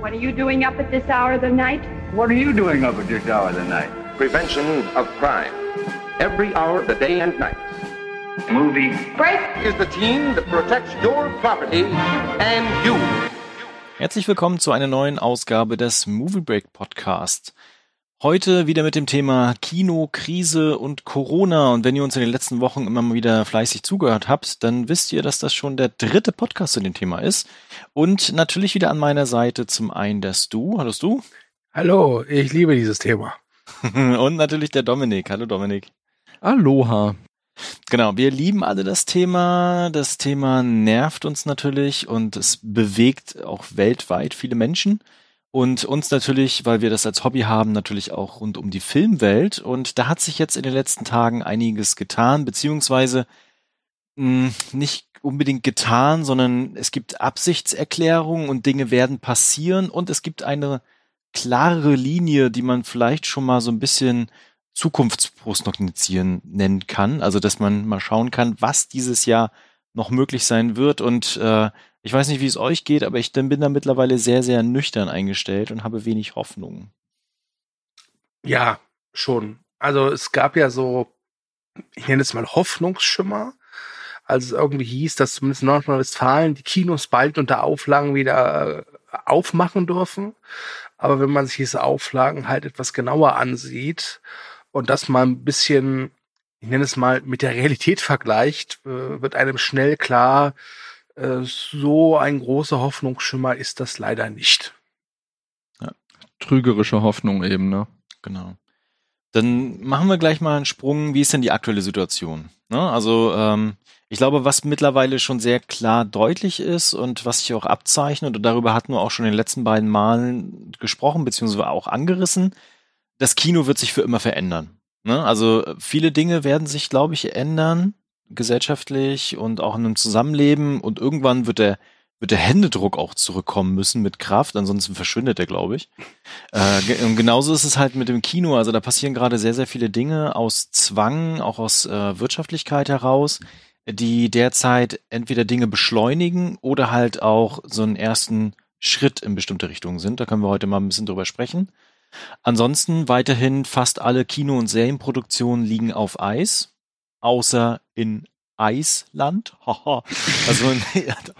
What are you doing up at this hour of the night? What are you doing up at this hour of the night? Prevention of crime. Every hour of the day and night. Movie. Break! Is the team that protects your property and you. Herzlich willkommen zu einer neuen Ausgabe des Movie Break Podcast. Heute wieder mit dem Thema Kino, Krise und Corona. Und wenn ihr uns in den letzten Wochen immer mal wieder fleißig zugehört habt, dann wisst ihr, dass das schon der dritte Podcast zu dem Thema ist. Und natürlich wieder an meiner Seite zum einen der Stu. Hallo Stu. Hallo, ich liebe dieses Thema. und natürlich der Dominik. Hallo Dominik. Aloha. Genau, wir lieben alle das Thema. Das Thema nervt uns natürlich und es bewegt auch weltweit viele Menschen. Und uns natürlich, weil wir das als Hobby haben, natürlich auch rund um die Filmwelt. Und da hat sich jetzt in den letzten Tagen einiges getan, beziehungsweise mh, nicht unbedingt getan, sondern es gibt Absichtserklärungen und Dinge werden passieren und es gibt eine klare Linie, die man vielleicht schon mal so ein bisschen Zukunftsprognostizieren nennen kann. Also, dass man mal schauen kann, was dieses Jahr noch möglich sein wird. Und äh, ich weiß nicht, wie es euch geht, aber ich bin da mittlerweile sehr, sehr nüchtern eingestellt und habe wenig Hoffnung. Ja, schon. Also es gab ja so, ich nenne es mal Hoffnungsschimmer, als es irgendwie hieß, dass zumindest in Nordrhein-Westfalen die Kinos bald unter Auflagen wieder äh, aufmachen dürfen. Aber wenn man sich diese Auflagen halt etwas genauer ansieht und das mal ein bisschen, ich nenne es mal, mit der Realität vergleicht, äh, wird einem schnell klar, so ein großer Hoffnungsschimmer ist das leider nicht. Ja, trügerische Hoffnung eben, ne? Genau. Dann machen wir gleich mal einen Sprung. Wie ist denn die aktuelle Situation? Ne? Also ähm, ich glaube, was mittlerweile schon sehr klar deutlich ist und was sich auch abzeichnet, und darüber hatten wir auch schon in den letzten beiden Malen gesprochen, beziehungsweise auch angerissen, das Kino wird sich für immer verändern. Ne? Also viele Dinge werden sich, glaube ich, ändern, gesellschaftlich und auch in einem Zusammenleben. Und irgendwann wird der, wird der Händedruck auch zurückkommen müssen mit Kraft, ansonsten verschwindet er, glaube ich. Äh, und genauso ist es halt mit dem Kino. Also da passieren gerade sehr, sehr viele Dinge aus Zwang, auch aus äh, Wirtschaftlichkeit heraus die derzeit entweder Dinge beschleunigen oder halt auch so einen ersten Schritt in bestimmte Richtungen sind. Da können wir heute mal ein bisschen drüber sprechen. Ansonsten weiterhin fast alle Kino- und Serienproduktionen liegen auf Eis, außer in Eisland. also in,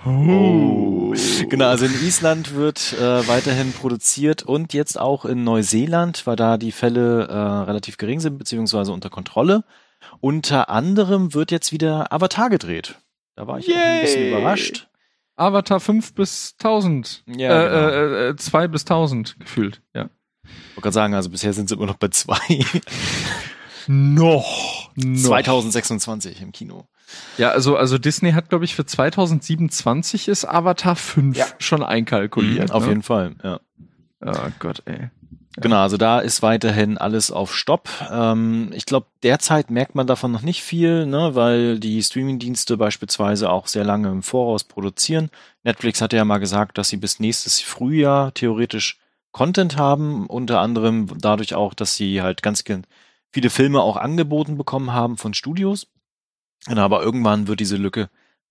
oh. genau, also in Island wird äh, weiterhin produziert und jetzt auch in Neuseeland, weil da die Fälle äh, relativ gering sind beziehungsweise unter Kontrolle. Unter anderem wird jetzt wieder Avatar gedreht. Da war ich Yay. auch ein bisschen überrascht. Avatar 5 bis 1000. Ja, äh, genau. äh, äh, 2 bis 1000 gefühlt, ja. Ich wollte gerade sagen, also bisher sind sie immer noch bei 2. noch, noch. 2026 im Kino. Ja, also, also Disney hat, glaube ich, für 2027 ist Avatar 5 ja. schon einkalkuliert. Mhm, auf ne? jeden Fall, ja. Oh Gott, ey. Genau, also da ist weiterhin alles auf Stopp. Ähm, ich glaube, derzeit merkt man davon noch nicht viel, ne, weil die Streamingdienste beispielsweise auch sehr lange im Voraus produzieren. Netflix hatte ja mal gesagt, dass sie bis nächstes Frühjahr theoretisch Content haben, unter anderem dadurch auch, dass sie halt ganz viele Filme auch angeboten bekommen haben von Studios. Genau, aber irgendwann wird diese Lücke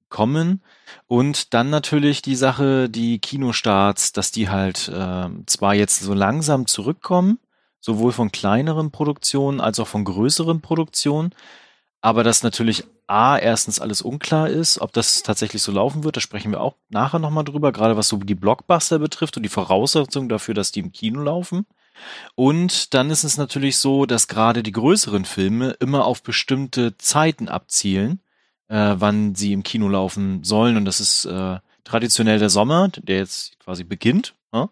kommen. Und dann natürlich die Sache, die Kinostarts, dass die halt äh, zwar jetzt so langsam zurückkommen, sowohl von kleineren Produktionen als auch von größeren Produktionen, aber dass natürlich A, erstens alles unklar ist, ob das tatsächlich so laufen wird, da sprechen wir auch nachher nochmal drüber, gerade was so die Blockbuster betrifft und die Voraussetzungen dafür, dass die im Kino laufen. Und dann ist es natürlich so, dass gerade die größeren Filme immer auf bestimmte Zeiten abzielen äh, wann sie im Kino laufen sollen. Und das ist äh, traditionell der Sommer, der jetzt quasi beginnt. Ja?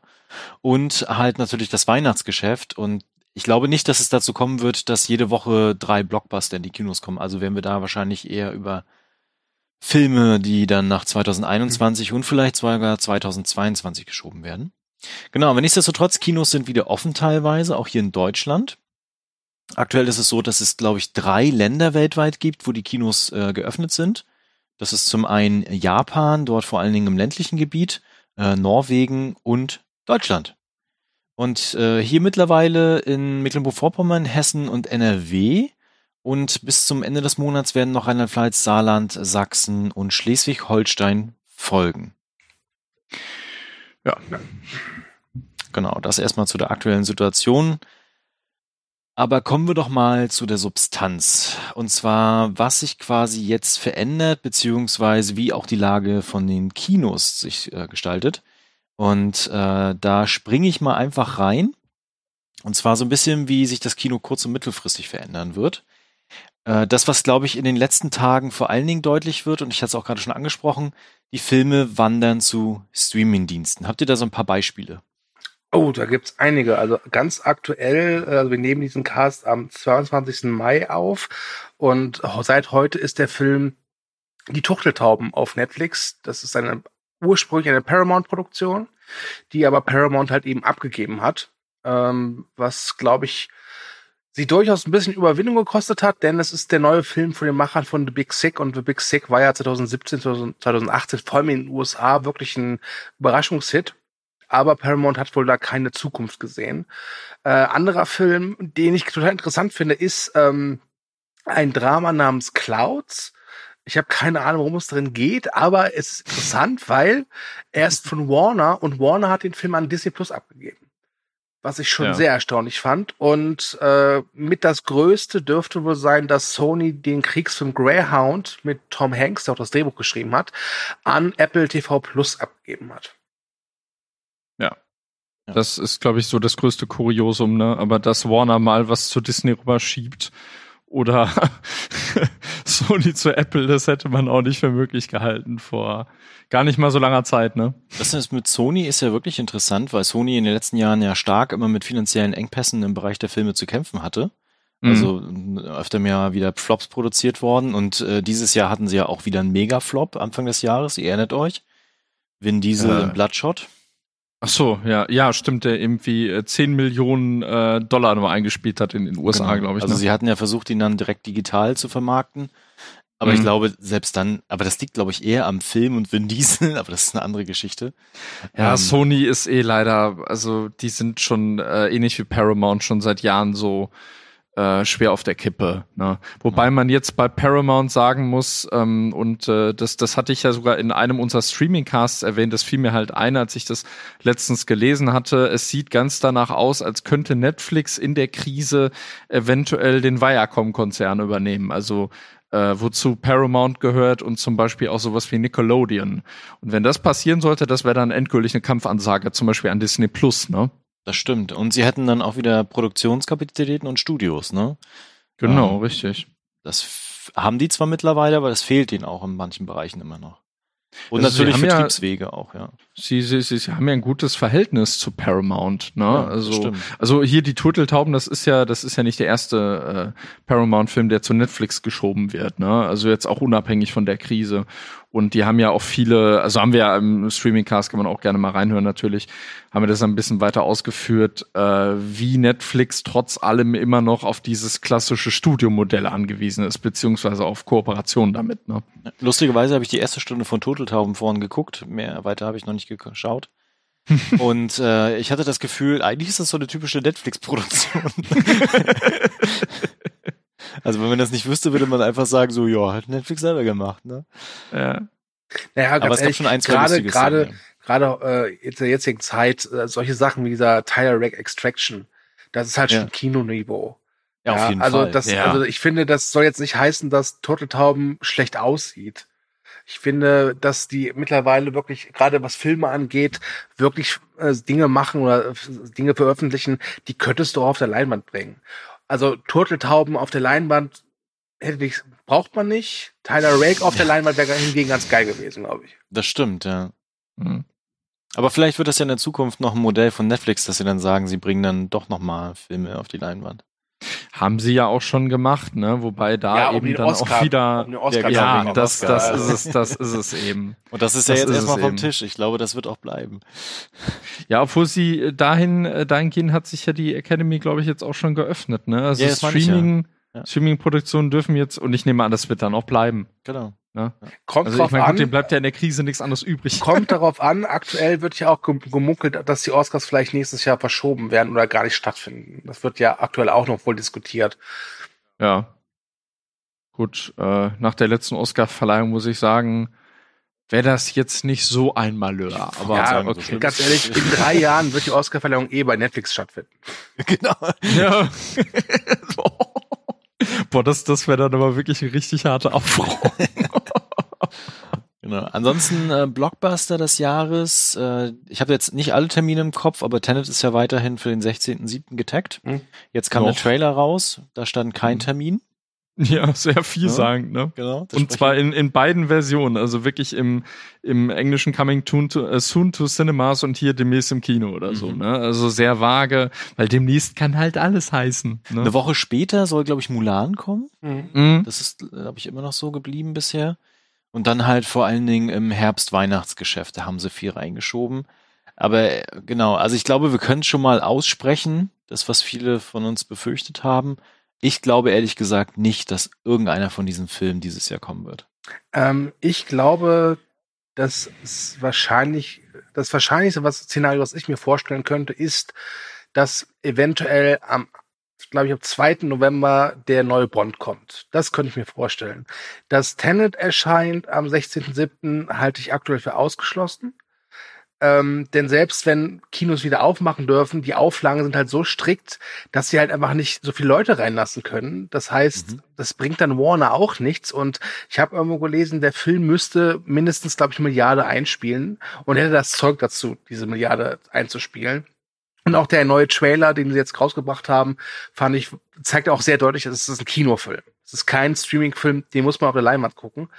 Und halt natürlich das Weihnachtsgeschäft. Und ich glaube nicht, dass es dazu kommen wird, dass jede Woche drei Blockbuster in die Kinos kommen. Also werden wir da wahrscheinlich eher über Filme, die dann nach 2021 und vielleicht sogar 2022 geschoben werden. Genau, aber nichtsdestotrotz, Kinos sind wieder offen teilweise, auch hier in Deutschland. Aktuell ist es so, dass es, glaube ich, drei Länder weltweit gibt, wo die Kinos äh, geöffnet sind. Das ist zum einen Japan, dort vor allen Dingen im ländlichen Gebiet, äh, Norwegen und Deutschland. Und äh, hier mittlerweile in Mecklenburg-Vorpommern, Hessen und NRW. Und bis zum Ende des Monats werden noch Rheinland-Pfalz, Saarland, Sachsen und Schleswig-Holstein folgen. Ja. genau, das erstmal zu der aktuellen Situation. Aber kommen wir doch mal zu der Substanz. Und zwar, was sich quasi jetzt verändert, beziehungsweise wie auch die Lage von den Kinos sich äh, gestaltet. Und äh, da springe ich mal einfach rein. Und zwar so ein bisschen, wie sich das Kino kurz- und mittelfristig verändern wird. Äh, das, was, glaube ich, in den letzten Tagen vor allen Dingen deutlich wird, und ich hatte es auch gerade schon angesprochen, die Filme wandern zu Streamingdiensten. Habt ihr da so ein paar Beispiele? Oh, da gibt's einige. Also ganz aktuell, also wir nehmen diesen Cast am 22. Mai auf und seit heute ist der Film Die Tuchteltauben auf Netflix. Das ist eine ursprünglich eine Paramount-Produktion, die aber Paramount halt eben abgegeben hat. Ähm, was, glaube ich, sie durchaus ein bisschen Überwindung gekostet hat, denn es ist der neue Film von den Machern von The Big Sick und The Big Sick war ja 2017, 2018 vor allem in den USA wirklich ein Überraschungshit aber Paramount hat wohl da keine Zukunft gesehen. Äh, anderer Film, den ich total interessant finde, ist ähm, ein Drama namens Clouds. Ich habe keine Ahnung, worum es drin geht, aber es ist interessant, weil er ist von Warner und Warner hat den Film an Disney Plus abgegeben. Was ich schon ja. sehr erstaunlich fand. Und äh, mit das Größte dürfte wohl sein, dass Sony den Kriegsfilm Greyhound mit Tom Hanks, der auch das Drehbuch geschrieben hat, an Apple TV Plus abgegeben hat. Das ist, glaube ich, so das größte Kuriosum, ne? Aber dass Warner mal was zu Disney rüberschiebt oder Sony zu Apple, das hätte man auch nicht für möglich gehalten vor gar nicht mal so langer Zeit, ne? Das ist mit Sony ist ja wirklich interessant, weil Sony in den letzten Jahren ja stark immer mit finanziellen Engpässen im Bereich der Filme zu kämpfen hatte. Mhm. Also öfter mehr wieder Flops produziert worden und äh, dieses Jahr hatten sie ja auch wieder einen Mega-Flop Anfang des Jahres, ihr erinnert euch. Vin Diesel äh. in Bloodshot. Ach so, ja, ja, stimmt, der irgendwie 10 äh, Millionen äh, Dollar nur eingespielt hat in den USA, genau. glaube ich. Also ne? sie hatten ja versucht, ihn dann direkt digital zu vermarkten. Aber mhm. ich glaube, selbst dann, aber das liegt, glaube ich, eher am Film und Vin Diesel, aber das ist eine andere Geschichte. Ja, ähm, Sony ist eh leider, also die sind schon äh, ähnlich wie Paramount schon seit Jahren so äh, schwer auf der Kippe. Ne? Wobei man jetzt bei Paramount sagen muss, ähm, und äh, das, das hatte ich ja sogar in einem unserer Streaming-Casts erwähnt, das fiel mir halt ein, als ich das letztens gelesen hatte. Es sieht ganz danach aus, als könnte Netflix in der Krise eventuell den Viacom-Konzern übernehmen. Also äh, wozu Paramount gehört und zum Beispiel auch sowas wie Nickelodeon. Und wenn das passieren sollte, das wäre dann endgültig eine Kampfansage, zum Beispiel an Disney Plus, ne? Das stimmt. Und sie hätten dann auch wieder Produktionskapazitäten und Studios, ne? Genau, ähm, richtig. Das haben die zwar mittlerweile, aber das fehlt ihnen auch in manchen Bereichen immer noch. Und also natürlich Vertriebswege ja, auch, ja. Sie, sie, sie, sie haben ja ein gutes Verhältnis zu Paramount, ne? Ja, also, also hier die Turteltauben, das ist ja, das ist ja nicht der erste äh, Paramount-Film, der zu Netflix geschoben wird, ne? Also jetzt auch unabhängig von der Krise. Und die haben ja auch viele, also haben wir ja im Streaming-Cast, kann man auch gerne mal reinhören natürlich, haben wir das ein bisschen weiter ausgeführt, äh, wie Netflix trotz allem immer noch auf dieses klassische Studiomodell angewiesen ist, beziehungsweise auf Kooperation damit. Ne? Lustigerweise habe ich die erste Stunde von Turteltauben vorhin geguckt, mehr weiter habe ich noch nicht geschaut. und äh, ich hatte das Gefühl, eigentlich ist das so eine typische Netflix-Produktion. Also wenn man das nicht wüsste, würde man einfach sagen, so, ja, hat Netflix selber gemacht, ne? Ja. Naja, Aber es ehrlich, schon ein, zwei gerade, gerade, gerade äh, in der jetzigen Zeit, äh, solche Sachen wie dieser Tire Rack Extraction, das ist halt ja. schon Kinoniveau. Ja, auf jeden also Fall. Das, ja. Also ich finde, das soll jetzt nicht heißen, dass Turteltauben schlecht aussieht. Ich finde, dass die mittlerweile wirklich, gerade was Filme angeht, wirklich äh, Dinge machen oder äh, Dinge veröffentlichen, die könntest du auch auf der Leinwand bringen. Also Turteltauben auf der Leinwand hätte ich, braucht man nicht. Tyler Rake auf der Leinwand wäre hingegen ganz geil gewesen, glaube ich. Das stimmt, ja. Mhm. Aber vielleicht wird das ja in der Zukunft noch ein Modell von Netflix, dass sie dann sagen, sie bringen dann doch nochmal Filme auf die Leinwand. Haben sie ja auch schon gemacht, ne? Wobei da ja, eben dann Oscar, auch wieder um ja, das, das ist es, das ist es eben. Und das ist das ja jetzt erstmal vom eben. Tisch. Ich glaube, das wird auch bleiben. Ja, obwohl sie äh, dahin äh, dahingehend hat sich ja die Academy, glaube ich, jetzt auch schon geöffnet, ne? Also ja, Streaming, ja. Streaming-Produktionen dürfen jetzt und ich nehme an, das wird dann auch bleiben. Genau. Ne? Kommt also drauf ich mein, an. Gut, dem bleibt ja in der Krise nichts anderes übrig. Kommt darauf an. Aktuell wird ja auch gemunkelt, dass die Oscars vielleicht nächstes Jahr verschoben werden oder gar nicht stattfinden. Das wird ja aktuell auch noch wohl diskutiert. Ja. Gut, äh, nach der letzten Oscar-Verleihung muss ich sagen, wäre das jetzt nicht so ein Malheur. Aber Ja, sagen, so okay. schlimm Ganz ehrlich, in drei Jahren wird die Oscarverleihung eh bei Netflix stattfinden. genau. Ja. Boah, das, das wäre dann aber wirklich ein richtig harter Aufruhr. Genau. Ansonsten äh, Blockbuster des Jahres. Äh, ich habe jetzt nicht alle Termine im Kopf, aber Tenet ist ja weiterhin für den 16.07. getaggt. Hm. Jetzt kam Noch. der Trailer raus, da stand kein Hm. Termin. ja, sehr vielsagend, ne? Genau. Und zwar in, in beiden Versionen, also wirklich im, im englischen Coming to, äh, Soon to Cinemas und hier demnächst im Kino oder so, Mhm. ne? Also sehr vage, weil demnächst kann halt alles heißen. Ne? eine Woche später soll, glaube ich, Mulan kommen. Mhm. Das ist, glaube ich, immer noch so geblieben bisher. Und dann halt vor allen Dingen im Herbst Weihnachtsgeschäft, da haben sie viel reingeschoben. Aber äh, genau, also ich glaube, wir können schon mal aussprechen, das, was viele von uns befürchtet haben. Ich glaube ehrlich gesagt nicht, dass irgendeiner von diesen Filmen dieses Jahr kommen wird. Ähm, ich glaube, dass wahrscheinlich, das wahrscheinlichste was Szenario, was ich mir vorstellen könnte, ist, dass eventuell am, glaube ich, am 2. November der neue Bond kommt. Das könnte ich mir vorstellen. Dass Tenet erscheint am 16.07. halte ich aktuell für ausgeschlossen. Ähm, denn selbst wenn Kinos wieder aufmachen dürfen, die Auflagen sind halt so strikt, dass sie halt einfach nicht so viele Leute reinlassen können. Das heißt, Mhm. das bringt dann Warner auch nichts. Und ich habe irgendwo gelesen, der Film müsste mindestens, glaube ich, Milliarde einspielen und hätte das Zeug dazu, diese Milliarde einzuspielen. Und auch der neue Trailer, den sie jetzt rausgebracht haben, fand ich, zeigt auch sehr deutlich, es ist ein Kinofilm. Es ist kein Streaming-Film, den muss man auf der Leinwand gucken.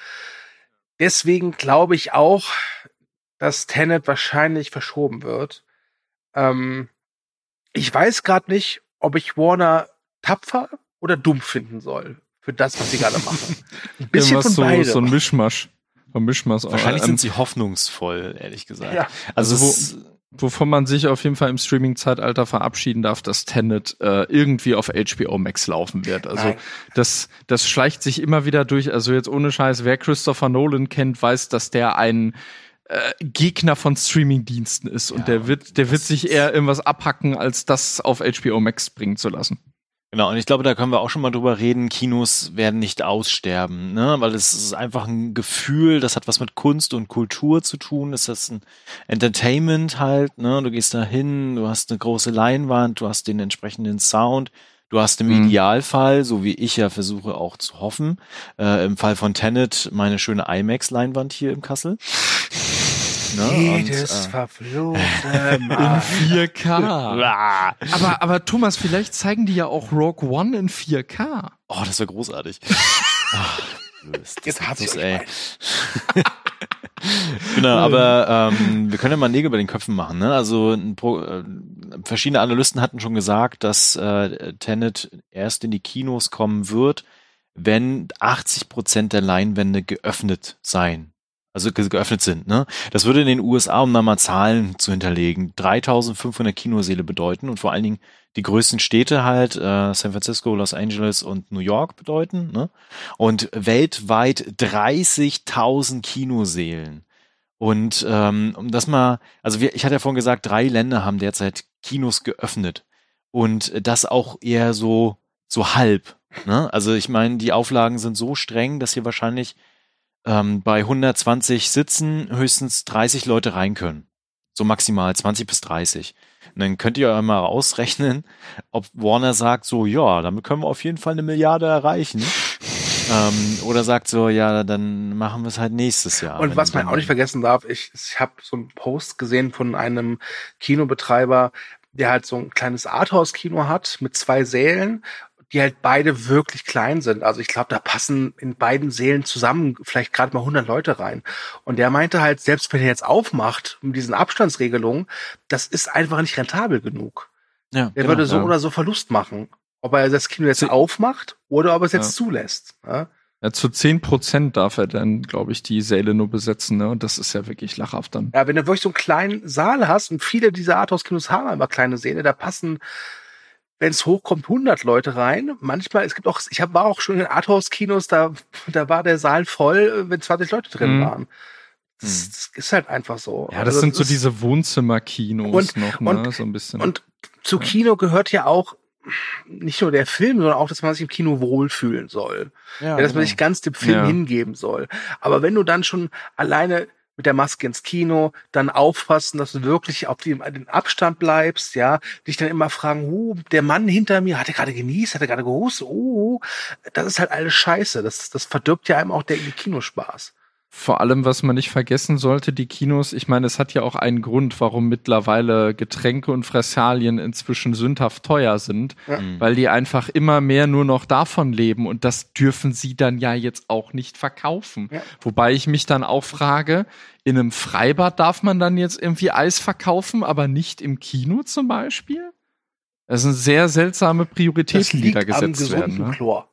Deswegen glaube ich auch, dass Tenet wahrscheinlich verschoben wird. Ähm, ich weiß gerade nicht, ob ich Warner tapfer oder dumm finden soll für das, was sie gerade machen. Ein bisschen von so, beidem. so ein Mischmasch. Ein Mischmasch. Wahrscheinlich Ähm, sind sie hoffnungsvoll, ehrlich gesagt. Ja. Also, Also wo- Wovon man sich auf jeden Fall im Streaming-Zeitalter verabschieden darf, dass Tenet äh, irgendwie auf HBO Max laufen wird. Also Nein. das, das schleicht sich immer wieder durch. Also jetzt ohne Scheiß, wer Christopher Nolan kennt, weiß, dass der ein äh, Gegner von Streaming-Diensten ist und Ja, der wird, der wird sich eher irgendwas abhacken, als das auf HBO Max bringen zu lassen. Genau, und ich glaube, da können wir auch schon mal drüber reden, Kinos werden nicht aussterben, ne? Weil es ist einfach ein Gefühl, das hat was mit Kunst und Kultur zu tun. Es ist ein Entertainment halt, ne? Du gehst da hin, du hast eine große Leinwand, du hast den entsprechenden Sound, du hast im Mhm. Idealfall, so wie ich ja versuche auch zu hoffen, äh, im Fall von Tenet meine schöne IMAX-Leinwand hier im Kassel. Ne? Jedes Und, äh, verfluchte Mal. 4K. ah, aber, aber Thomas, vielleicht zeigen die ja auch Rogue One in 4K. oh, das wäre großartig. Ach, Jetzt das ist, euch ey. genau, aber ähm, wir können ja mal Nägel bei den Köpfen machen. Ne? Also ein Pro, äh, verschiedene Analysten hatten schon gesagt, dass äh, Tenet erst in die Kinos kommen wird, wenn 80 Prozent der Leinwände geöffnet sein. Also ge geöffnet sind. Ne? Das würde in den USA, um da mal Zahlen zu hinterlegen, 3500 Kinoseele bedeuten und vor allen Dingen die größten Städte halt, äh, San Francisco, Los Angeles und New York bedeuten. Ne? Und weltweit 30.000 Kinoseelen. Und ähm, um das mal, also wir, ich hatte ja vorhin gesagt, drei Länder haben derzeit Kinos geöffnet. Und das auch eher so, so halb. Ne? Also ich meine, die Auflagen sind so streng, dass hier wahrscheinlich ähm, bei 120 Sitzen höchstens 30 Leute rein können. So maximal 20 bis 30. Und dann könnt ihr mal ausrechnen, ob Warner sagt so, ja, damit können wir auf jeden Fall eine Milliarde erreichen. ähm, oder sagt so, ja, dann machen wir es halt nächstes Jahr. Und was man auch nicht vergessen darf, ich, ich habe so einen Post gesehen von einem Kinobetreiber, der halt so ein kleines Arthouse-Kino hat mit zwei Sälen, die halt beide wirklich klein sind. Also ich glaube, da passen in beiden Sälen zusammen vielleicht gerade mal 100 Leute rein. Und der meinte halt, selbst wenn er jetzt aufmacht mit diesen Abstandsregelungen, das ist einfach nicht rentabel genug. ja, Der genau, würde so ja. oder so Verlust machen. Ob er das Kino jetzt aufmacht oder ob er es jetzt Ja. zulässt. Ja? Ja, zu 10% darf er dann, glaube ich, die Säle nur besetzen, ne? Und das ist ja wirklich lachhaft dann. Ja, wenn du wirklich so einen kleinen Saal hast und viele dieser Arthouse-Kinos haben aber kleine Säle, da passen, wenn es hochkommt, 100 Leute rein. Manchmal, es gibt auch, ich hab, war auch schon in Arthouse-Kinos, da, da war der Saal voll, wenn 20 Leute drin Mhm. waren. Das, das ist halt einfach so. Ja, das Also sind so ist- diese Wohnzimmerkinos noch, ne? und- so ein bisschen. Und zu Kino gehört ja auch nicht nur der Film, sondern auch, dass man sich im Kino wohlfühlen soll. Ja, Ja, dass man genau. sich ganz dem Film Ja. hingeben soll. Aber wenn du dann schon alleine mit der Maske ins Kino, dann aufpassen, dass du wirklich auf dem, den Abstand bleibst, ja, dich dann immer fragen, uh, der Mann hinter mir, hat er gerade genießt, hat er gerade gehustet, uh, das ist halt alles scheiße. Das, das verdirbt ja einem auch der Kinospaß. Vor allem, was man nicht vergessen sollte, die Kinos, ich meine, es hat ja auch einen Grund, warum mittlerweile Getränke und Fressalien inzwischen sündhaft teuer sind, Ja. Mhm. weil die einfach immer mehr nur noch davon leben und das dürfen sie dann ja jetzt auch nicht verkaufen. Ja. Wobei ich mich dann auch frage, in einem Freibad darf man dann jetzt irgendwie Eis verkaufen, aber nicht im Kino zum Beispiel? Das sind sehr seltsame Das Prioritäten, die da liegt am gesetzt werden. gesunden Ne? Chlor.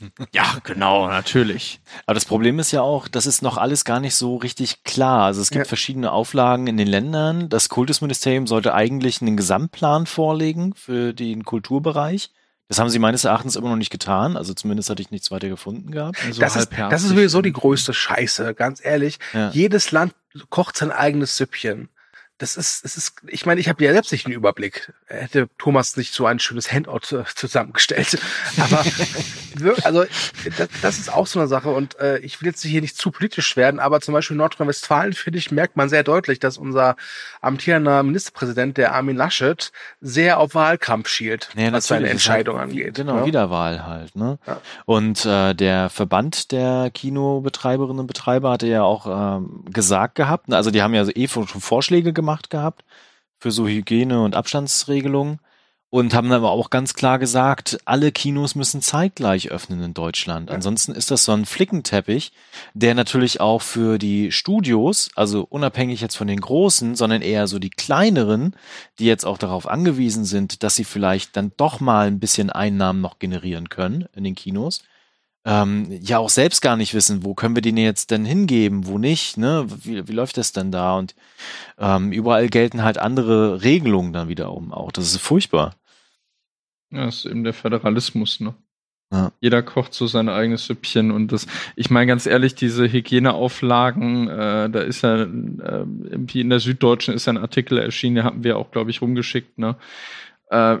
Ja, genau, natürlich. Aber das Problem ist ja auch, das ist noch alles gar nicht so richtig klar. Also es gibt Ja. verschiedene Auflagen in den Ländern. Das Kultusministerium sollte eigentlich einen Gesamtplan vorlegen für den Kulturbereich. Das haben sie meines Erachtens immer noch nicht getan. Also zumindest hatte ich nichts weiter gefunden gehabt. Also Das ist, das ist sowieso die größte Scheiße, ganz ehrlich. Ja. Jedes Land kocht sein eigenes Süppchen. Das ist, es ist, ich meine, ich habe ja selbst nicht einen Überblick. Hätte Thomas nicht so ein schönes Handout äh, zusammengestellt. Aber also das, das ist auch so eine Sache. Und äh, ich will jetzt hier nicht zu politisch werden, aber zum Beispiel in Nordrhein-Westfalen, finde ich, merkt man sehr deutlich, dass unser amtierender Ministerpräsident, der Armin Laschet, sehr auf Wahlkampf schielt, Ja, was seine halt Entscheidung wie- angeht. Genau, ne? Wiederwahl halt. Ne? Ja. Und äh, der Verband der Kinobetreiberinnen und Betreiber hatte ja auch ähm, gesagt gehabt, also die haben ja eh schon Vorschläge gemacht gehabt für so Hygiene- und Abstandsregelungen und haben aber auch ganz klar gesagt, alle Kinos müssen zeitgleich öffnen in Deutschland. Ansonsten ist das so ein Flickenteppich, der natürlich auch für die Studios, also unabhängig jetzt von den großen, sondern eher so die kleineren, die jetzt auch darauf angewiesen sind, dass sie vielleicht dann doch mal ein bisschen Einnahmen noch generieren können in den Kinos, ähm, ja auch selbst gar nicht wissen, wo können wir den jetzt denn hingeben, wo nicht, ne? Wie, wie läuft das denn da? Und ähm, überall gelten halt andere Regelungen dann wiederum auch. Das ist furchtbar. Ja, das ist eben der Föderalismus, ne? Ja. Jeder kocht so sein eigenes Süppchen und das, ich meine ganz ehrlich, diese Hygieneauflagen, äh, da ist ja äh, irgendwie in der Süddeutschen ist ja ein Artikel erschienen, den hatten wir auch, glaube ich, rumgeschickt, ne? Äh,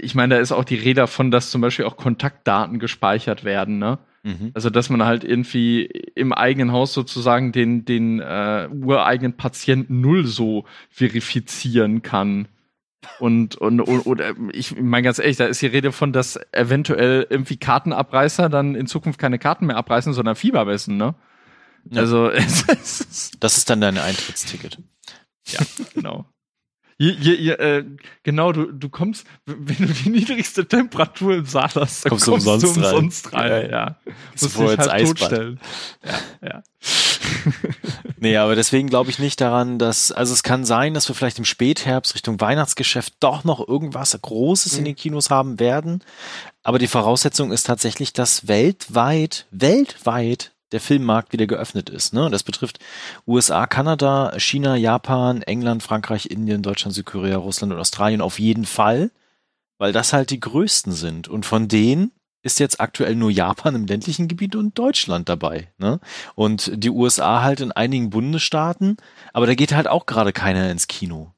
ich meine, da ist auch die Rede davon, dass zum Beispiel auch Kontaktdaten gespeichert werden, ne? Mhm. Also, dass man halt irgendwie im eigenen Haus sozusagen den, den äh, ureigenen Patienten null so verifizieren kann. Und, und, und, und äh, ich meine ganz ehrlich, da ist die Rede von, dass eventuell irgendwie Kartenabreißer dann in Zukunft keine Karten mehr abreißen, sondern Fieber messen, ne? Ja. Also, es ist, Das ist dann dein Eintrittsticket. ja, genau. Je, je, je, äh, genau, du, du kommst, wenn du die niedrigste Temperatur im Saal hast, dann Kommst kommst, du du umsonst rein. umsonst rein. Ja, Ja. Musst dich halt Eisbad. totstellen. Ja, ja. Nee, aber deswegen glaube ich nicht daran, dass, also es kann sein, dass wir vielleicht im Spätherbst Richtung Weihnachtsgeschäft doch noch irgendwas Großes in den Kinos haben werden. Aber die Voraussetzung ist tatsächlich, dass weltweit, weltweit der Filmmarkt wieder geöffnet ist. Ne? Das betrifft USA, Kanada, China, Japan, England, Frankreich, Indien, Deutschland, Südkorea, Russland und Australien auf jeden Fall, weil das halt die größten sind. Und von denen ist jetzt aktuell nur Japan im ländlichen Gebiet und Deutschland dabei. Ne? Und die USA halt in einigen Bundesstaaten, aber da geht halt auch gerade keiner ins Kino.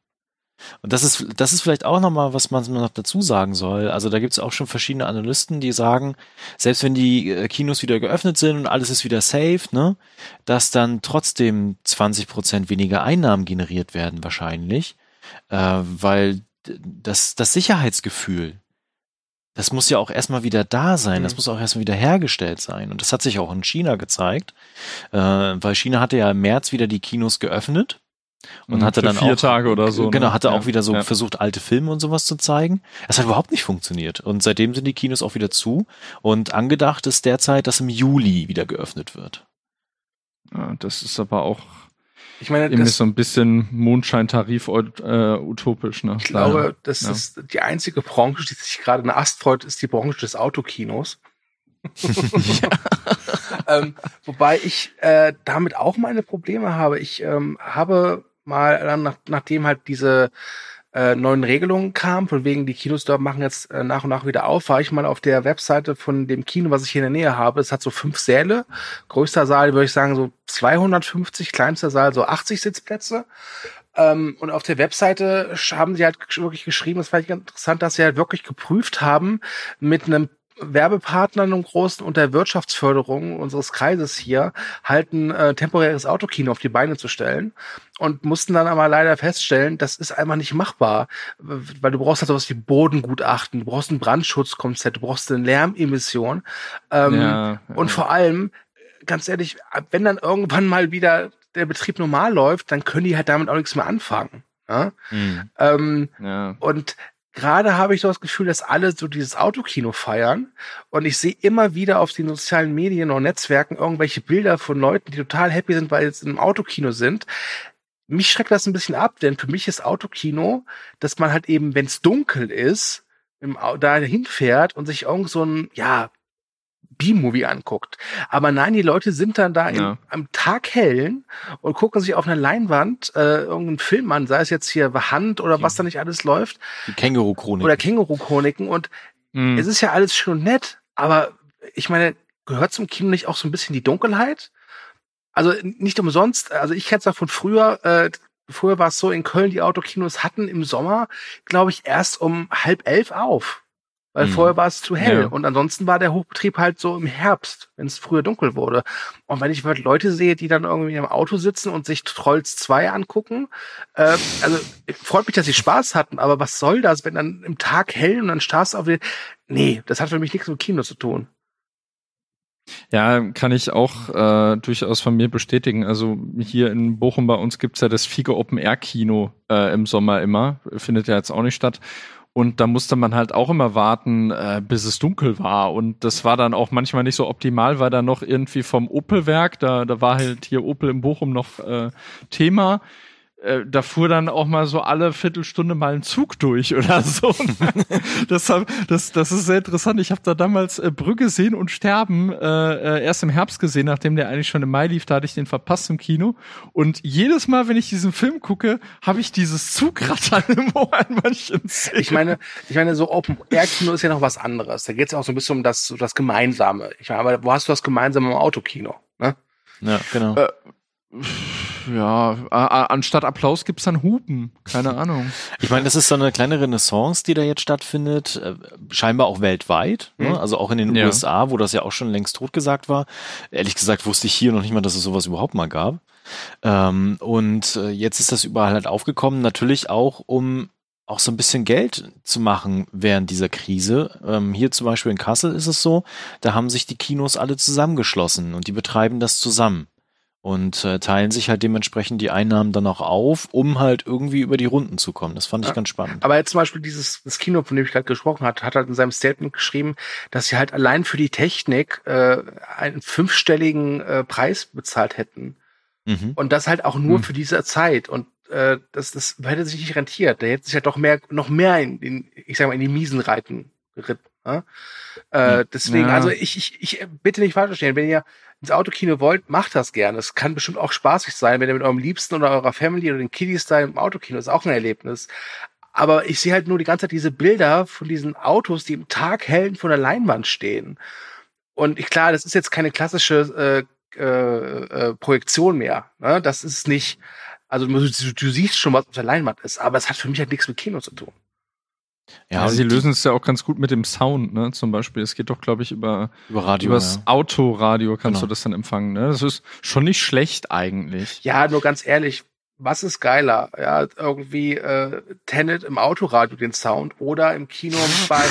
Und das ist, das ist vielleicht auch nochmal, was man noch dazu sagen soll. Also da gibt es auch schon verschiedene Analysten, die sagen, selbst wenn die äh, Kinos wieder geöffnet sind und alles ist wieder safe, ne, dass dann trotzdem 20 Prozent weniger Einnahmen generiert werden wahrscheinlich, äh, weil das, das Sicherheitsgefühl, das muss ja auch erstmal wieder da sein, das Mhm. muss auch erstmal wieder hergestellt sein. Und das hat sich auch in China gezeigt, äh, weil China hatte ja im März wieder die Kinos geöffnet und Mhm, hatte für dann vier auch Tage oder so, Genau, ne? hatte Ja, auch wieder so ja. versucht, alte Filme und sowas zu zeigen. Das hat überhaupt nicht funktioniert. Und seitdem sind die Kinos auch wieder zu. Und angedacht ist derzeit, dass im Juli wieder geöffnet wird. ja. Das ist aber auch Ich meine, das, so ein bisschen Mondscheintarif äh, utopisch, ne? Ich glaube, das Ja. ist die einzige Branche, die sich gerade in Ast freut, ist die Branche des Autokinos. ähm, wobei ich äh, damit auch meine Probleme habe. Ich ähm, habe mal, dann nach, nachdem halt diese äh, neuen Regelungen kamen, von wegen die Kinos dort machen jetzt äh, nach und nach wieder auf, war ich mal auf der Webseite von dem Kino, was ich hier in der Nähe habe. Es hat so fünf Säle. Größter Saal, würde ich sagen, so 250, kleinster Saal so 80 Sitzplätze. Ähm, und auf der Webseite haben sie halt wirklich geschrieben, das fand ich ganz interessant, dass sie halt wirklich geprüft haben mit einem Werbepartnern im Großen und der Wirtschaftsförderung unseres Kreises hier halt ein äh, temporäres Autokino auf die Beine zu stellen und mussten dann aber leider feststellen, das ist einfach nicht machbar, weil du brauchst halt sowas wie Bodengutachten, du brauchst ein Brandschutzkonzept, du brauchst eine Lärmemission ähm, Ja, ja. und vor allem, ganz ehrlich, wenn dann irgendwann mal wieder der Betrieb normal läuft, dann können die halt damit auch nichts mehr anfangen. Ja? Mhm. Ähm, Ja. und gerade habe ich so das Gefühl, dass alle so dieses Autokino feiern. Und ich sehe immer wieder auf den sozialen Medien und Netzwerken irgendwelche Bilder von Leuten, die total happy sind, weil sie im Autokino sind. Mich schreckt das ein bisschen ab, denn für mich ist Autokino, dass man halt eben, wenn es dunkel ist, da hinfährt und sich irgend so ein, ja, B-Movie anguckt. Aber nein, die Leute sind dann da im, Ja. am Tag hellen und gucken sich auf einer Leinwand äh, irgendeinen Film an, sei es jetzt hier Hand oder was da nicht alles läuft, Die Känguru-Chronik. oder Känguru-Chroniken und Mhm. es ist ja alles schön und nett, aber ich meine, gehört zum Kino nicht auch so ein bisschen die Dunkelheit? Also nicht umsonst, also ich kenne es noch von früher, äh, früher war es so, in Köln die Autokinos hatten im Sommer, glaube ich, erst um halb elf auf. Weil Mhm. vorher war es zu hell. Ja. Und ansonsten war der Hochbetrieb halt so im Herbst, wenn es früher dunkel wurde. Und wenn ich halt Leute sehe, die dann irgendwie im Auto sitzen und sich Trolls 2 angucken, äh, also freut mich, dass sie Spaß hatten, aber was soll das, wenn dann im Tag hell und dann starrst du auf den. Nee, das hat für mich nichts mit Kino zu tun. Ja, kann ich auch äh, durchaus von mir bestätigen. Also hier in Bochum bei uns gibt's ja das Fiege Open Air Kino äh, im Sommer immer. Findet ja jetzt auch nicht statt. Und da musste man halt auch immer warten, äh, bis es dunkel war. Und das war dann auch manchmal nicht so optimal, weil da noch irgendwie vom Opelwerk, da, da war halt hier Opel in Bochum noch äh, Thema. Äh, da fuhr dann auch mal so alle Viertelstunde mal ein Zug durch oder so. das, hab, das, das ist sehr interessant. Ich habe da damals äh, Brügge sehen und sterben äh, äh, erst im Herbst gesehen, nachdem der eigentlich schon im Mai lief. Da hatte ich den verpasst im Kino. Und jedes Mal, wenn ich diesen Film gucke, habe ich dieses Zugrattern im Ohr an manchen Szenen. Ich meine, ich meine, so Open Air Kino ist ja noch was anderes. Da geht es ja auch so ein bisschen um das, das Gemeinsame. Ich meine, aber wo hast du das Gemeinsame im Autokino? Ne? ja, genau. Äh, Ja, anstatt Applaus gibt's dann Hupen. Keine Ahnung. Ich meine, das ist so eine kleine Renaissance, die da jetzt stattfindet, äh, scheinbar auch weltweit, Mhm. ne? also auch in den Ja. USA, wo das ja auch schon längst totgesagt war. Ehrlich gesagt wusste ich hier noch nicht mal, dass es sowas überhaupt mal gab. Ähm, und äh, jetzt ist das überall halt aufgekommen, natürlich auch, um auch so ein bisschen Geld zu machen während dieser Krise. Ähm, hier zum Beispiel in Kassel ist es so, da haben sich die Kinos alle zusammengeschlossen und die betreiben das zusammen und äh, teilen sich halt dementsprechend die Einnahmen dann auch auf, um halt irgendwie über die Runden zu kommen. Das fand ich Ja. ganz spannend. Aber jetzt zum Beispiel dieses das Kino, von dem ich gerade gesprochen hat, hat halt in seinem Statement geschrieben, dass sie halt allein für die Technik äh, einen fünfstelligen äh, Preis bezahlt hätten. Mhm. Und das halt auch nur Hm. für diese Zeit. Und äh, das, das hätte sich nicht rentiert. Der hätte sich ja doch mehr, noch mehr in, in ich sag mal, in die Miesen reiten geritten. Ne? Äh, deswegen, Ja. also ich, ich, ich äh, bitte nicht falsch verstehen. Wenn ihr ins Autokino wollt, macht das gerne. Es kann bestimmt auch spaßig sein, wenn ihr mit eurem Liebsten oder eurer Family oder den Kiddies da im Autokino ist auch ein Erlebnis. Aber ich sehe halt nur die ganze Zeit diese Bilder von diesen Autos, die im Tag hellen vor der Leinwand stehen. Und ich, klar, das ist jetzt keine klassische äh, äh, äh, Projektion mehr. Ne? Das ist nicht, also du, du, du siehst schon, was auf der Leinwand ist, aber es hat für mich halt nichts mit Kino zu tun. Ja, und sie lösen es ja auch ganz gut mit dem Sound, ne? Zum Beispiel. Es geht doch, glaube ich, über über Radio. übers ja. Autoradio kannst Genau. du das dann empfangen. Ne? Das ist schon nicht schlecht eigentlich. Ja, nur ganz ehrlich, was ist geiler? Ja, irgendwie äh, Tenet im Autoradio den Sound oder im Kino bei,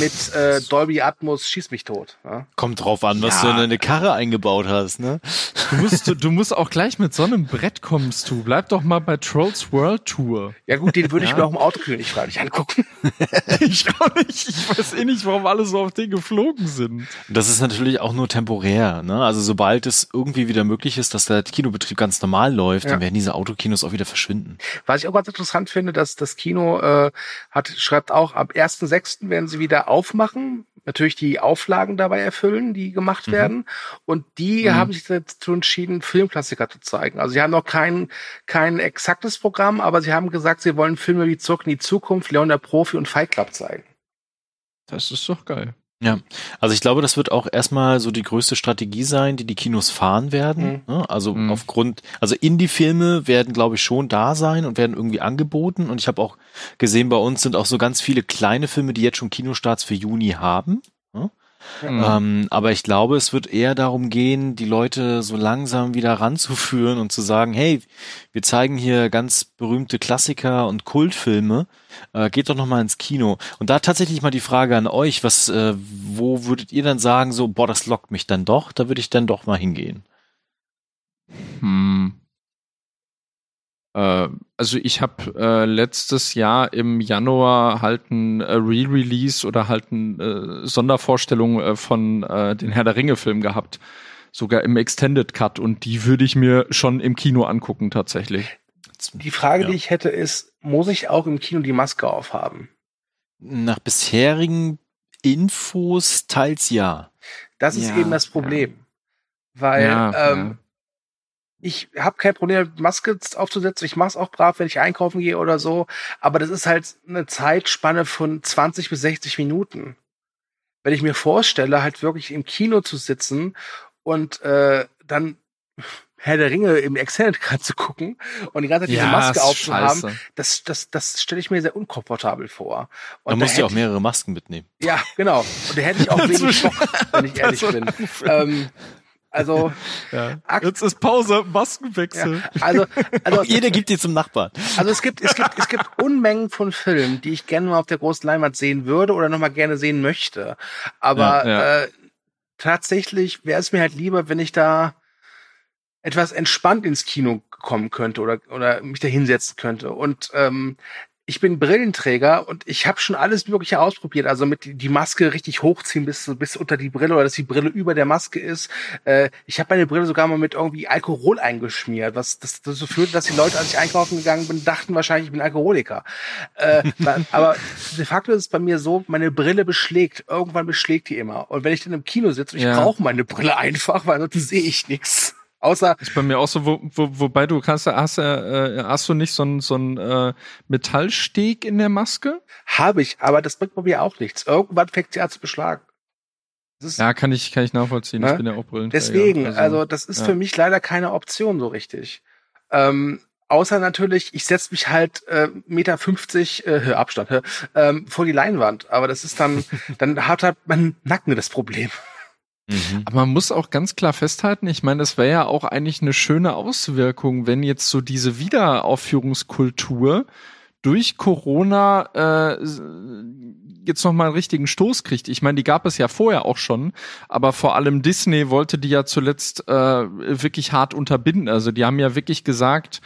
mit äh, Dolby Atmos schieß mich tot. Ja? Kommt drauf an, was Ja. du in deine Karre eingebaut hast, ne? Du musst, du, du musst auch gleich mit so einem Brett kommst du. Bleib doch mal bei Trolls World Tour. ja gut, den würde ich Ja. mir auch im Autokino nicht freiwillig angucken. ich auch nicht. Ich weiß eh nicht, warum alle so auf den geflogen sind. Das ist natürlich auch nur temporär, ne? Also sobald es irgendwie wieder möglich ist, dass der Kinobetrieb ganz normal läuft, Ja. dann werden diese Autokinos auch wieder verschwinden. Was ich auch ganz interessant finde, dass das Kino äh, hat, schreibt auch, ab 1.6. werden sie wieder aufmachen, natürlich die Auflagen dabei erfüllen, die gemacht Mhm. werden. Und die Mhm. haben sich dazu entschieden, Filmklassiker zu zeigen. Also sie haben noch kein, kein exaktes Programm, aber sie haben gesagt, sie wollen Filme wie Zurück in die Zukunft, Leon der Profi und Fight Club zeigen. Das ist doch geil. Also ich glaube, das wird auch erstmal so die größte Strategie sein, die die Kinos fahren werden. Mhm. Ne? Also Mhm. aufgrund, also Indie-Filme werden, glaube ich, schon da sein und werden irgendwie angeboten. Und ich habe auch gesehen, bei uns sind auch so ganz viele kleine Filme, die jetzt schon Kinostarts für Juni haben. Mhm. Ähm, aber ich glaube, es wird eher darum gehen, die Leute so langsam wieder ranzuführen und zu sagen, hey, wir zeigen hier ganz berühmte Klassiker und Kultfilme. Äh, geht doch noch mal ins Kino. Und da tatsächlich mal die Frage an euch, was, äh, wo würdet ihr dann sagen, so, boah, das lockt mich dann doch, da würde ich dann doch mal hingehen. Hm. Äh, also ich habe äh, letztes Jahr im Januar halt ein äh, Re-Release oder halt eine äh, Sondervorstellung äh, von äh, den Herr der Ringe-Film gehabt. Sogar im Extended Cut und die würde ich mir schon im Kino angucken tatsächlich. Die Frage, Ja. die ich hätte, ist, muss ich auch im Kino die Maske aufhaben? Nach bisherigen Infos teils ja. Das ist Ja, eben das Problem. Weil Ja, ähm, ja. Ich habe kein Problem, Maske aufzusetzen. Ich mache es auch brav, wenn ich einkaufen gehe oder so. Aber das ist halt eine Zeitspanne von 20 bis 60 Minuten. Wenn ich mir vorstelle, halt wirklich im Kino zu sitzen und äh, dann Herr der Ringe im Extended Cut zu gucken und die ganze Zeit diese Maske aufzuhaben, das, das, das stelle ich mir sehr unkomfortabel vor. Und Da musst du ja auch mehrere Masken mitnehmen. Ja, genau. Und da hätte ich auch wenig Bock, wenn ich ehrlich bin. Ähm, also, Ja. Jetzt ist Pause, Maskenwechsel. ja, also, also, Jeder gibt die zum Nachbarn. also es gibt, es gibt, es gibt Unmengen von Filmen, die ich gerne mal auf der großen Leinwand sehen würde oder nochmal gerne sehen möchte. Aber Ja, ja. Äh, tatsächlich wäre es mir halt lieber, wenn ich da etwas entspannt ins Kino kommen könnte oder, oder mich da hinsetzen könnte. Und ähm, ich bin Brillenträger und ich habe schon alles Mögliche ausprobiert. Also mit die, Maske richtig hochziehen bis, bis unter die Brille oder dass die Brille über der Maske ist. Äh, ich habe meine Brille sogar mal mit irgendwie Alkohol eingeschmiert, was das, das so führte, dass die Leute, als ich einkaufen gegangen bin, dachten wahrscheinlich, ich bin Alkoholiker. Äh, aber de facto ist es bei mir so, meine Brille beschlägt. Irgendwann beschlägt die immer. Und wenn ich dann im Kino sitze, ich Ja. brauche meine Brille einfach, weil sonst sehe ich nichts. Außer Ist bei mir auch so, wo, wo, wobei du kannst, hast, äh, hast du nicht so ein, so äh, Metallsteg in der Maske? habe ich, aber das bringt bei mir auch nichts. Irgendwann fängt sie an zu beschlagen. Ist Ja, kann ich, kann ich nachvollziehen. Ne? Ich bin ja auch Brillenträger. Deswegen, also, das ist ja. für mich leider keine Option so richtig. Ähm, außer natürlich, ich setze mich halt äh, Meter 50 äh, Abstand ähm, vor die Leinwand. Aber das ist dann, dann hat halt mein Nacken das Problem. Mhm. Aber man muss auch ganz klar festhalten, ich meine, das wäre ja auch eigentlich eine schöne Auswirkung, wenn jetzt so diese Wiederaufführungskultur durch Corona äh, jetzt noch mal einen richtigen Stoß kriegt. Ich meine, die gab es ja vorher auch schon, aber vor allem Disney wollte die ja zuletzt äh, wirklich hart unterbinden. Also die haben ja wirklich gesagt,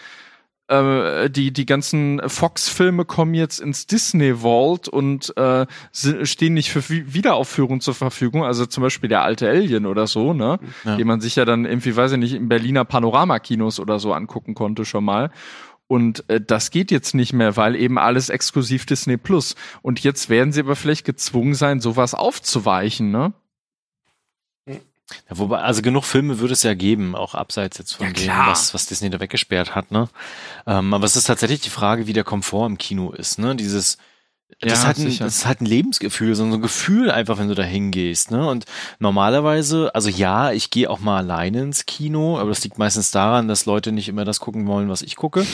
äh, die, die ganzen Fox-Filme kommen jetzt ins Disney Vault und äh, stehen nicht für Wiederaufführung zur Verfügung. Also zum Beispiel der alte Alien oder so, ne? Ja. Den man sich ja dann irgendwie, weiß ich nicht, in Berliner Panorama-Kinos oder so angucken konnte schon mal. Und äh, das geht jetzt nicht mehr, weil eben alles exklusiv Disney Plus. Und jetzt werden sie aber vielleicht gezwungen sein, sowas aufzuweichen, ne? Ja, wobei, also genug Filme würde es ja geben, auch abseits jetzt von Ja, dem, was, was Disney da weggesperrt hat, ne? Ähm, aber es ist tatsächlich die Frage, wie der Komfort im Kino ist, ne? Dieses, das, Ja, halt ein, sicher. das halt ein Lebensgefühl, so ein Gefühl einfach, wenn du da hingehst, ne? Und normalerweise, also ja, ich gehe auch mal alleine ins Kino, aber das liegt meistens daran, dass Leute nicht immer das gucken wollen, was ich gucke.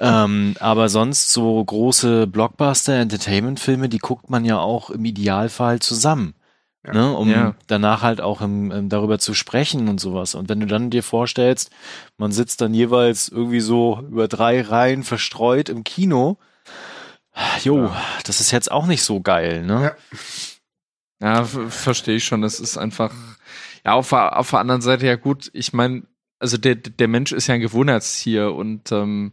ähm, aber sonst so große Blockbuster-Entertainment-Filme, die guckt man ja auch im Idealfall zusammen. Ne, um Ja. danach halt auch im, im, darüber zu sprechen und sowas. Und wenn du dann dir vorstellst, man sitzt dann jeweils irgendwie so über drei Reihen verstreut im Kino, jo, das ist jetzt auch nicht so geil, ne? Ja. Ja, verstehe ich schon. Das ist einfach, ja, auf, der- auf der anderen Seite, ja gut, ich meine, also der, der Mensch ist ja ein Gewohnheitstier und ähm,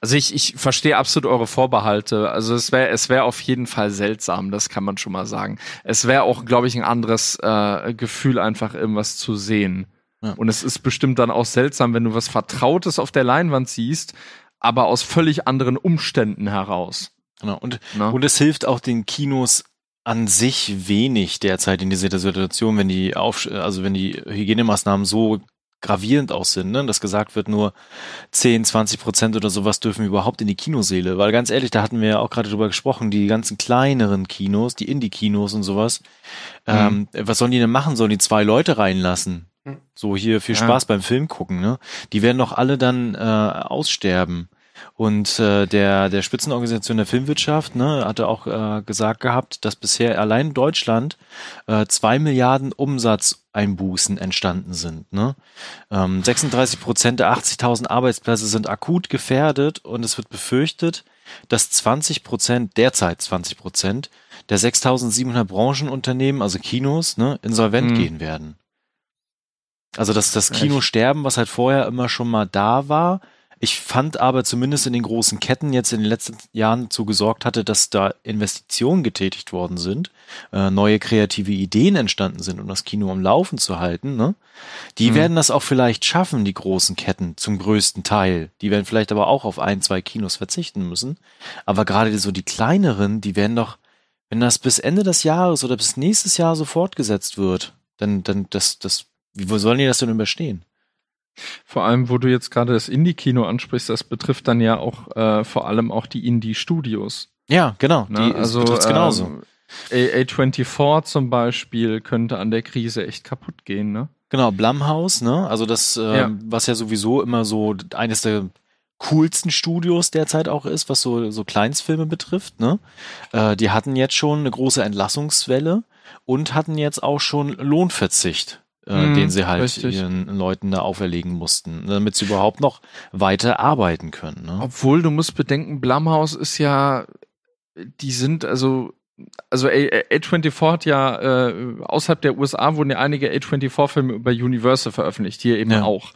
also ich, ich verstehe absolut eure Vorbehalte. Also es wäre es wäre auf jeden Fall seltsam, das kann man schon mal sagen. Es wäre auch, glaube ich, ein anderes äh, Gefühl, einfach irgendwas zu sehen. Ja. Und es ist bestimmt dann auch seltsam, wenn du was Vertrautes auf der Leinwand siehst, aber aus völlig anderen Umständen heraus. Genau. Und, Ne? und es hilft auch den Kinos an sich wenig derzeit in dieser Situation, wenn die auf, also wenn die Hygienemaßnahmen so gravierend auch sind, ne? dass gesagt wird, nur 10, 20 Prozent oder sowas dürfen überhaupt in die Kinoseele. Weil ganz ehrlich, da hatten wir ja auch gerade drüber gesprochen, die ganzen kleineren Kinos, die Indie-Kinos und sowas, ähm, was sollen die denn machen? Sollen die zwei Leute reinlassen? Mhm. So hier viel Ja. Spaß beim Film gucken, ne? Die werden doch alle dann äh, aussterben. Und äh, der, der Spitzenorganisation der Filmwirtschaft ne, hatte auch äh, gesagt gehabt, dass bisher allein in Deutschland äh, zwei Milliarden Umsatzeinbußen entstanden sind. Ne? Ähm, 36 Prozent der 80.000 Arbeitsplätze sind akut gefährdet und es wird befürchtet, dass 20 Prozent, derzeit 20 Prozent, der 6.700 Branchenunternehmen, also Kinos, ne, insolvent Mhm. gehen werden. Also das, das? Kinosterben, was halt vorher immer schon mal da war. Ich fand aber zumindest in den großen Ketten jetzt in den letzten Jahren dazu gesorgt hatte, dass da Investitionen getätigt worden sind, äh, neue kreative Ideen entstanden sind, um das Kino am Laufen zu halten. Ne? Die Mhm. werden das auch vielleicht schaffen, die großen Ketten zum größten Teil. Die werden vielleicht aber auch auf ein, zwei Kinos verzichten müssen. Aber gerade so die kleineren, die werden doch, wenn das bis Ende des Jahres oder bis nächstes Jahr so fortgesetzt wird, dann, dann, das, das, wie wo sollen die das denn überstehen? Vor allem, wo du jetzt gerade das Indie-Kino ansprichst, das betrifft dann ja auch äh, vor allem auch die Indie-Studios. Ja, genau. Ne? Die also betrifft's genauso. A- A24 zum Beispiel könnte an der Krise echt kaputt gehen, ne? Genau, Blumhouse, ne? Also das, ähm, Ja. was ja sowieso immer so eines der coolsten Studios derzeit auch ist, was so, so Kleinstfilme betrifft, ne? Äh, die hatten jetzt schon eine große Entlassungswelle und hatten jetzt auch schon Lohnverzicht, äh, Mhm, den sie halt richtig. ihren Leuten da auferlegen mussten, damit sie überhaupt noch weiter arbeiten können. Ne? Obwohl, du musst bedenken, Blumhouse ist ja, die sind also, also A- A- A24 hat ja, äh, außerhalb der USA wurden ja einige A24-Filme über Universal veröffentlicht, hier eben Ja. auch.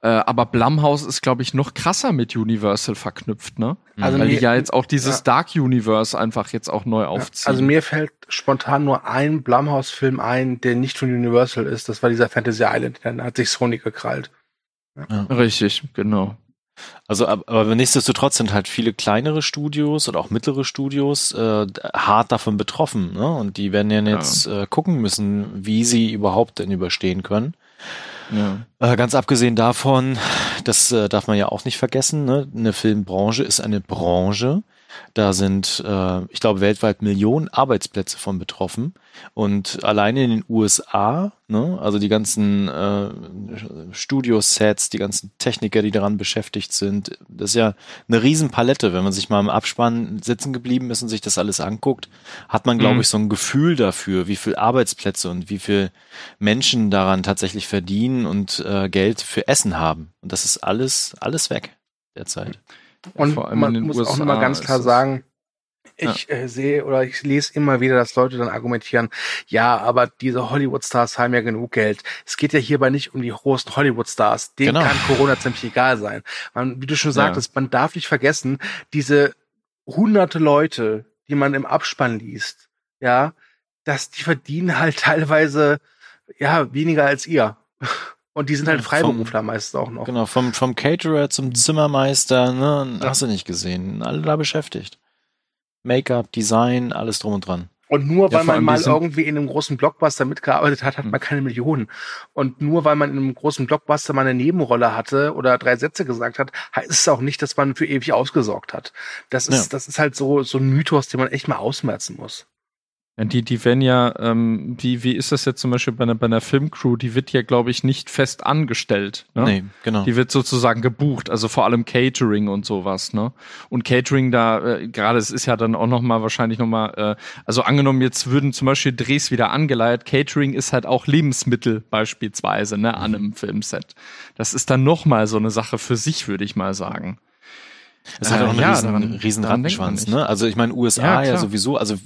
Äh, aber Blumhouse ist, glaube ich, noch krasser mit Universal verknüpft, ne? Also Weil die mir- ja jetzt auch dieses ja. Dark Universe einfach jetzt auch neu Ja, aufziehen. Also mir fällt spontan nur ein Blumhouse-Film ein, der nicht von Universal ist. Das war dieser Fantasy Island. Dann hat sich Sony gekrallt. Richtig, genau. Also, ab- aber nichtsdestotrotz sind halt viele kleinere Studios oder auch mittlere Studios äh, hart davon betroffen. Ne? Und die werden ja jetzt äh, gucken müssen, wie sie überhaupt denn überstehen können. Ja. Äh, ganz abgesehen davon, das äh, darf man ja auch nicht vergessen, ne? eine Filmbranche ist eine Branche. Da sind, äh, ich glaube, weltweit Millionen Arbeitsplätze von betroffen. Und alleine in den USA, ne, also die ganzen äh, Studiosets, die ganzen Techniker, die daran beschäftigt sind, das ist ja eine Riesenpalette. Wenn man sich mal im Abspann sitzen geblieben ist und sich das alles anguckt, hat man, glaube Mhm. ich, so ein Gefühl dafür, wie viel Arbeitsplätze und wie viel Menschen daran tatsächlich verdienen und äh, Geld für Essen haben. Und das ist alles, alles weg derzeit. Und in man muss auch USA immer ganz klar sagen, ich äh, sehe oder ich lese immer wieder, dass Leute dann argumentieren, ja, aber diese Hollywood-Stars haben ja genug Geld. Es geht ja hierbei nicht um die großen Hollywood-Stars. Denen Genau. kann Corona ziemlich egal sein. Man, wie du schon sagtest, man darf nicht vergessen, diese hunderte Leute, die man im Abspann liest, ja, dass die verdienen halt teilweise ja weniger als ihr. Und die sind halt vom- Freiberufler meistens auch noch. Genau, vom, vom Caterer zum Zimmermeister, ne, hast du nicht gesehen. Alle da beschäftigt. Make-up, Design, alles drum und dran. Und nur Ja, weil man mal irgendwie in einem großen Blockbuster mitgearbeitet hat, hat Hm. man keine Millionen. Und nur weil man in einem großen Blockbuster mal eine Nebenrolle hatte oder drei Sätze gesagt hat, heißt es auch nicht, dass man für ewig ausgesorgt hat. Das ist, Ja. das ist halt so, so ein Mythos, den man echt mal ausmerzen muss. Ja, die, die werden ja, ähm, wie, wie ist das jetzt zum Beispiel bei einer, bei einer Filmcrew, die wird ja, glaube ich, nicht fest angestellt. Ne? Nee, genau. Die wird sozusagen gebucht, also vor allem Catering und sowas, ne? Und Catering da, äh, gerade es ist ja dann auch noch mal wahrscheinlich noch mal, äh, also angenommen jetzt würden zum Beispiel Drehs wieder angeleiert, Catering ist halt auch Lebensmittel beispielsweise, ne, an einem Filmset. Das ist dann noch mal so eine Sache für sich, würde ich mal sagen. Es hat Äh, auch einen ja, riesen, daran- riesen daran Rattenschwanz, ne? Also ich meine, USA Ja, ja, sowieso, also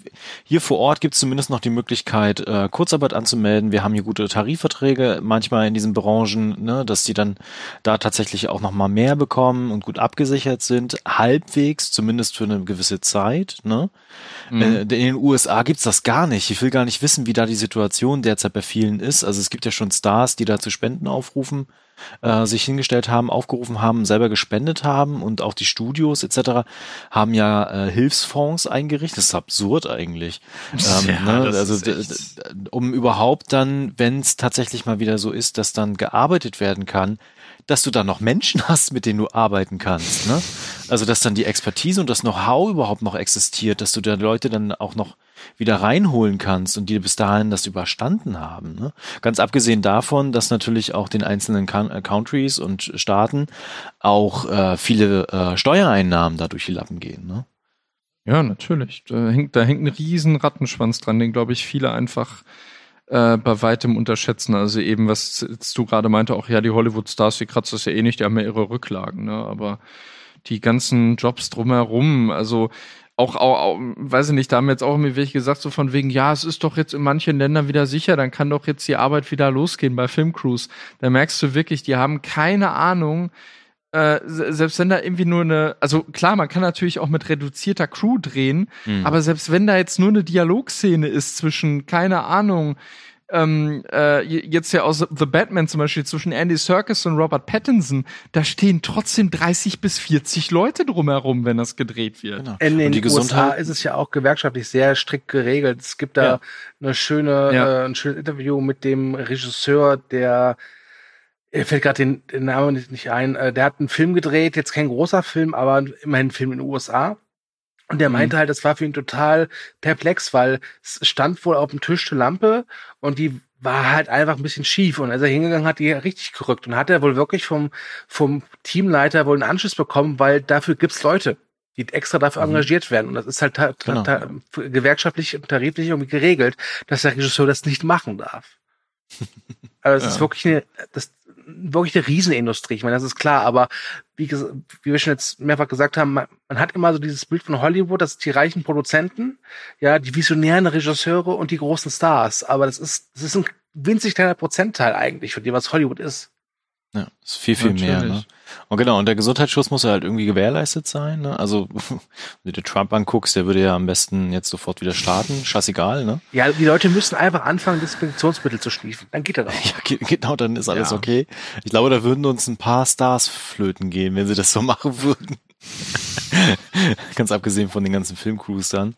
hier vor Ort gibt es zumindest noch die Möglichkeit, äh, Kurzarbeit anzumelden. Wir haben hier gute Tarifverträge manchmal in diesen Branchen, ne, dass die dann da tatsächlich auch noch mal mehr bekommen und gut abgesichert sind, halbwegs, zumindest für eine gewisse Zeit, ne? Mhm. Äh, in den USA gibt's das gar nicht. Ich will gar nicht wissen, wie da die Situation derzeit bei vielen ist. Also es gibt ja schon Stars, die da zu Spenden aufrufen, äh, sich hingestellt haben, aufgerufen haben, selber gespendet haben und auch die Studios etc. haben ja äh, Hilfsfonds eingerichtet. Das ist absurd eigentlich. Ähm, Ja, ne? Also um überhaupt dann, wenn es tatsächlich mal wieder so ist, dass dann gearbeitet werden kann, dass du dann noch Menschen hast, mit denen du arbeiten kannst. Ne? Also dass dann die Expertise und das Know-how überhaupt noch existiert, dass du da Leute dann auch noch wieder reinholen kannst und die bis dahin das überstanden haben. Ne? Ganz abgesehen davon, dass natürlich auch den einzelnen äh, Countries und Staaten auch äh, viele äh, Steuereinnahmen da durch die Lappen gehen. Ne? Ja, natürlich. Da hängt, da hängt ein riesen Rattenschwanz dran, den, glaube ich, viele einfach äh, bei weitem unterschätzen. Also eben, was du gerade meinte, auch ja, die Hollywood-Stars, die kratzen das ja eh nicht, die haben ja ihre Rücklagen, ne? Aber die ganzen Jobs drumherum, also auch, auch, auch weiß ich nicht, da haben jetzt auch mir welche gesagt, so von wegen, ja, es ist doch jetzt in manchen Ländern wieder sicher, dann kann doch jetzt die Arbeit wieder losgehen bei Filmcrews. Da merkst du wirklich, die haben keine Ahnung, äh, selbst wenn da irgendwie nur eine, also klar, man kann natürlich auch mit reduzierter Crew drehen, mhm. aber selbst wenn da jetzt nur eine Dialogszene ist zwischen, keine Ahnung, ähm, äh, jetzt ja aus The Batman zum Beispiel zwischen Andy Serkis und Robert Pattinson, da stehen trotzdem 30 bis 40 Leute drumherum, wenn das gedreht wird. Genau. In den USA ist es ja auch gewerkschaftlich sehr strikt geregelt. Es gibt da ja. eine schöne, ja. äh, ein schönes Interview mit dem Regisseur, der er fällt gerade den, den Namen nicht, nicht ein. Äh, der hat einen Film gedreht, jetzt kein großer Film, aber immerhin ein Film in den USA. Und der meinte mhm. halt, das war für ihn total perplex, weil es stand wohl auf dem Tisch eine Lampe und die war halt einfach ein bisschen schief. Und als er hingegangen hat, die richtig gerückt. Und hat er wohl wirklich vom, vom Teamleiter wohl einen Anschluss bekommen, weil dafür gibt's Leute, die extra dafür mhm. engagiert werden. Und das ist halt genau. gewerkschaftlich und tariflich irgendwie geregelt, dass der Regisseur das nicht machen darf. Also es ja. ist wirklich eine, das, wirklich eine Riesenindustrie. Ich meine, das ist klar, aber wie, wie wir schon jetzt mehrfach gesagt haben, man, man, hat immer so dieses Bild von Hollywood, das ist die reichen Produzenten, ja, die visionären Regisseure und die großen Stars. Aber das ist, das ist ein winzig kleiner Prozentteil eigentlich von dem, was Hollywood ist. Ja, ist viel, viel Natürlich. mehr. Ne? Und genau, und der Gesundheitsschutz muss ja halt irgendwie gewährleistet sein. Ne? Also, wenn du dir Trump anguckst, der würde ja am besten jetzt sofort wieder starten. Scheißegal, ne? Ja, die Leute müssen einfach anfangen, Desinfektionsmittel zu schließen. Dann geht das auch. Ja, genau, dann ist alles ja. okay. Ich glaube, da würden uns ein paar Stars flöten gehen, wenn sie das so machen würden. Ganz abgesehen von den ganzen Filmcrews dann.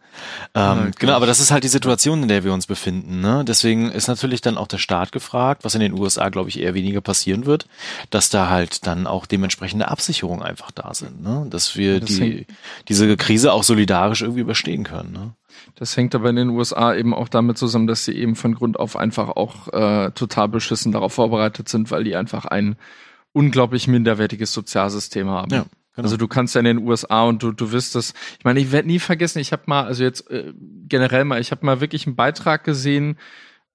Ähm, okay. Genau, aber das ist halt die Situation, in der wir uns befinden. Ne? Deswegen ist natürlich dann auch der Staat gefragt, was in den USA, glaube ich, eher weniger passieren wird, dass da halt dann auch dementsprechende Absicherungen einfach da sind. Ne? Dass wir das die, diese Krise auch solidarisch irgendwie überstehen können. Ne? Das hängt aber in den USA eben auch damit zusammen, dass sie eben von Grund auf einfach auch äh, total beschissen darauf vorbereitet sind, weil die einfach ein unglaublich minderwertiges Sozialsystem haben. Ja. Genau. Also du kannst ja in den USA und du, du wirst das, ich meine, ich werde nie vergessen, ich habe mal, also jetzt äh, generell mal, ich habe mal wirklich einen Beitrag gesehen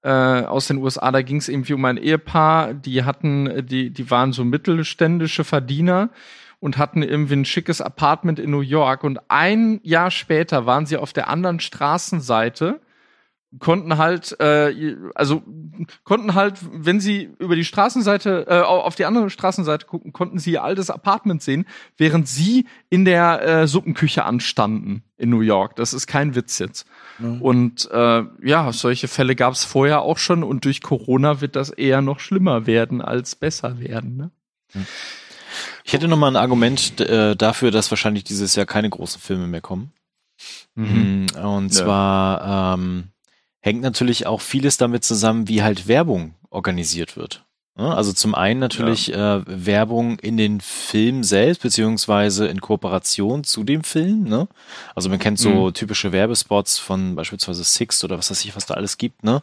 äh, aus den USA, da ging es irgendwie um ein Ehepaar, die hatten, die, die waren so mittelständische Verdiener und hatten irgendwie ein schickes Apartment in New York und ein Jahr später waren sie auf der anderen Straßenseite konnten halt, äh, also konnten halt, wenn sie über die Straßenseite, äh, auf die andere Straßenseite gucken, konnten sie ihr altes Apartment sehen, während sie in der äh, Suppenküche anstanden in New York. Das ist kein Witz jetzt. Mhm. Und äh, ja, solche Fälle gab es vorher auch schon und durch Corona wird das eher noch schlimmer werden als besser werden. Ne? Mhm. Ich hätte noch mal ein Argument äh, dafür, dass wahrscheinlich dieses Jahr keine großen Filme mehr kommen. Mhm. Mm, und ja. zwar ähm, hängt natürlich auch vieles damit zusammen, wie halt Werbung organisiert wird. Also zum einen natürlich ja. äh, Werbung in den Film selbst, beziehungsweise in Kooperation zu dem Film. Ne? Also man kennt so mhm. typische Werbespots von beispielsweise Six oder was weiß ich, was da alles gibt, ne?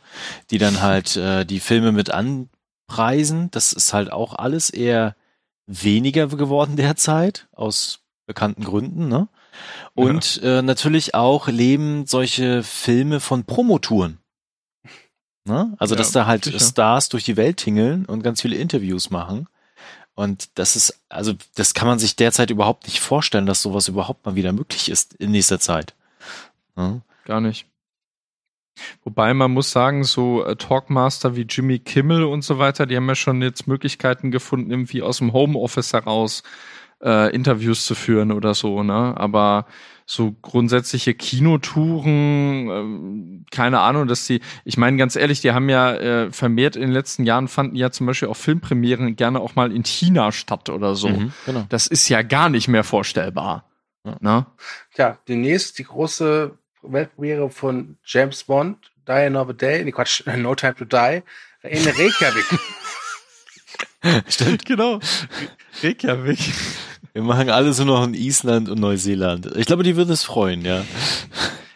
die dann halt äh, die Filme mit anpreisen. Das ist halt auch alles eher weniger geworden derzeit, aus bekannten Gründen. Ne? Und ja. äh, natürlich auch leben solche Filme von Promotouren. Ne? Also, ja, dass da halt sicher. Stars durch die Welt tingeln und ganz viele Interviews machen. Und das ist, also, das kann man sich derzeit überhaupt nicht vorstellen, dass sowas überhaupt mal wieder möglich ist in nächster Zeit. Ne? Gar nicht. Wobei man muss sagen, so äh, Talkmaster wie Jimmy Kimmel und so weiter, die haben ja schon jetzt Möglichkeiten gefunden, irgendwie aus dem Homeoffice heraus äh, Interviews zu führen oder so, ne? Aber so grundsätzliche Kinotouren, ähm, keine Ahnung, dass die, ich meine ganz ehrlich, die haben ja äh, vermehrt in den letzten Jahren fanden ja zum Beispiel auch Filmpremieren gerne auch mal in China statt oder so. Mhm, genau. Das ist ja gar nicht mehr vorstellbar. Ja. Ne? Tja, demnächst die große Weltpremiere von James Bond, Die Another Day, nee, Quatsch, No Time to Die, in Reykjavik. Stimmt. Genau. Reykjavik. Wir machen alles nur noch in Island und Neuseeland. Ich glaube, die würden es freuen, ja.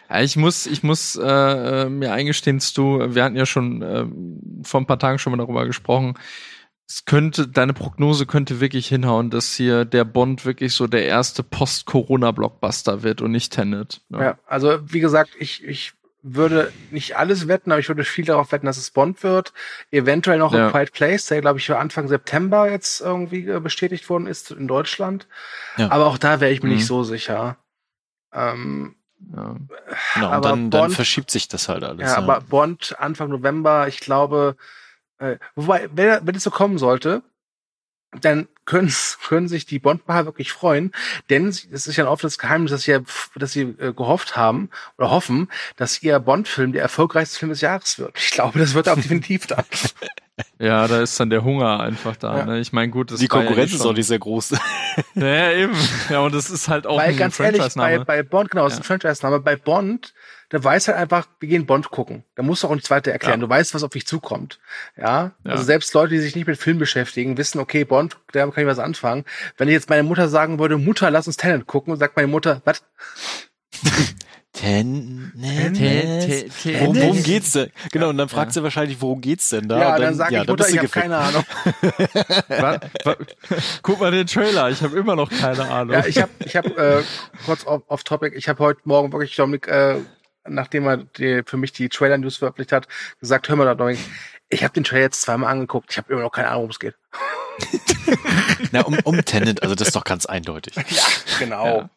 Ja, ich muss, ich muss äh, äh, mir eingestehen, Stu, wir hatten ja schon äh, vor ein paar Tagen schon mal darüber gesprochen. Es könnte, deine Prognose könnte wirklich hinhauen, dass hier der Bond wirklich so der erste Post-Corona-Blockbuster wird und nicht Tenet. Ne? Ja, also wie gesagt, ich, ich würde nicht alles wetten, aber ich würde viel darauf wetten, dass es Bond wird. Eventuell noch Ja. ein Quiet Place, der glaube ich für Anfang September jetzt irgendwie äh, bestätigt worden ist in Deutschland. Ja. Aber auch da wäre ich mir Mhm. nicht so sicher. Ähm, Ja. Genau, und aber dann, dann Bond- verschiebt sich das halt alles. ja, aber Bond Anfang November, ich glaube, äh, wobei, wenn, wenn es so kommen sollte, dann können, können sich die Bond-Macher wirklich freuen, denn es ist ja ein offenes Geheimnis, dass sie, ja- dass sie äh, gehofft haben oder hoffen, dass ihr Bond-Film der erfolgreichste Film des Jahres wird. Ich glaube, das wird auch definitiv dann. ja, da ist dann der Hunger einfach da. Ja. Ne? Ich meine, gut, das die ja Konkurrenz eh ist auch nicht sehr groß. Ja, ja, eben. Ja, und das ist halt auch Weil ein ganz ehrlich, bei, bei Bond, genau, das ist Ja. ein Franchise-Name, bei Bond, da weiß halt einfach, wir gehen Bond gucken. Da musst du auch nichts weiter erklären. Ja. Du weißt, was auf dich zukommt. Ja? Ja. Also selbst Leute, die sich nicht mit Film beschäftigen, wissen, okay, Bond, da kann ich was anfangen. Wenn ich jetzt meine Mutter sagen würde, Mutter, lass uns Tenet gucken, sagt meine Mutter, was? Ten, Ten- Ten, Ten- worum, worum geht's denn? Genau, und dann fragt Ja. sie wahrscheinlich, worum geht's denn da? Ja, Und dann, sage ja, ich, Mutter, ich habe keine Ahnung. Wa- wa- Guck mal den Trailer, ich habe immer noch keine Ahnung. Ja, ich habe, ich hab, äh, kurz off, off topic, ich habe heute Morgen wirklich Dominik, äh, nachdem er die, für mich die Trailer-News veröffentlicht hat, gesagt, hör mal da, Dominik, ich habe den Trailer jetzt zweimal angeguckt, ich habe immer noch keine Ahnung, worum es geht. Na, um, um Tenet, also das ist doch ganz eindeutig. Ja, genau.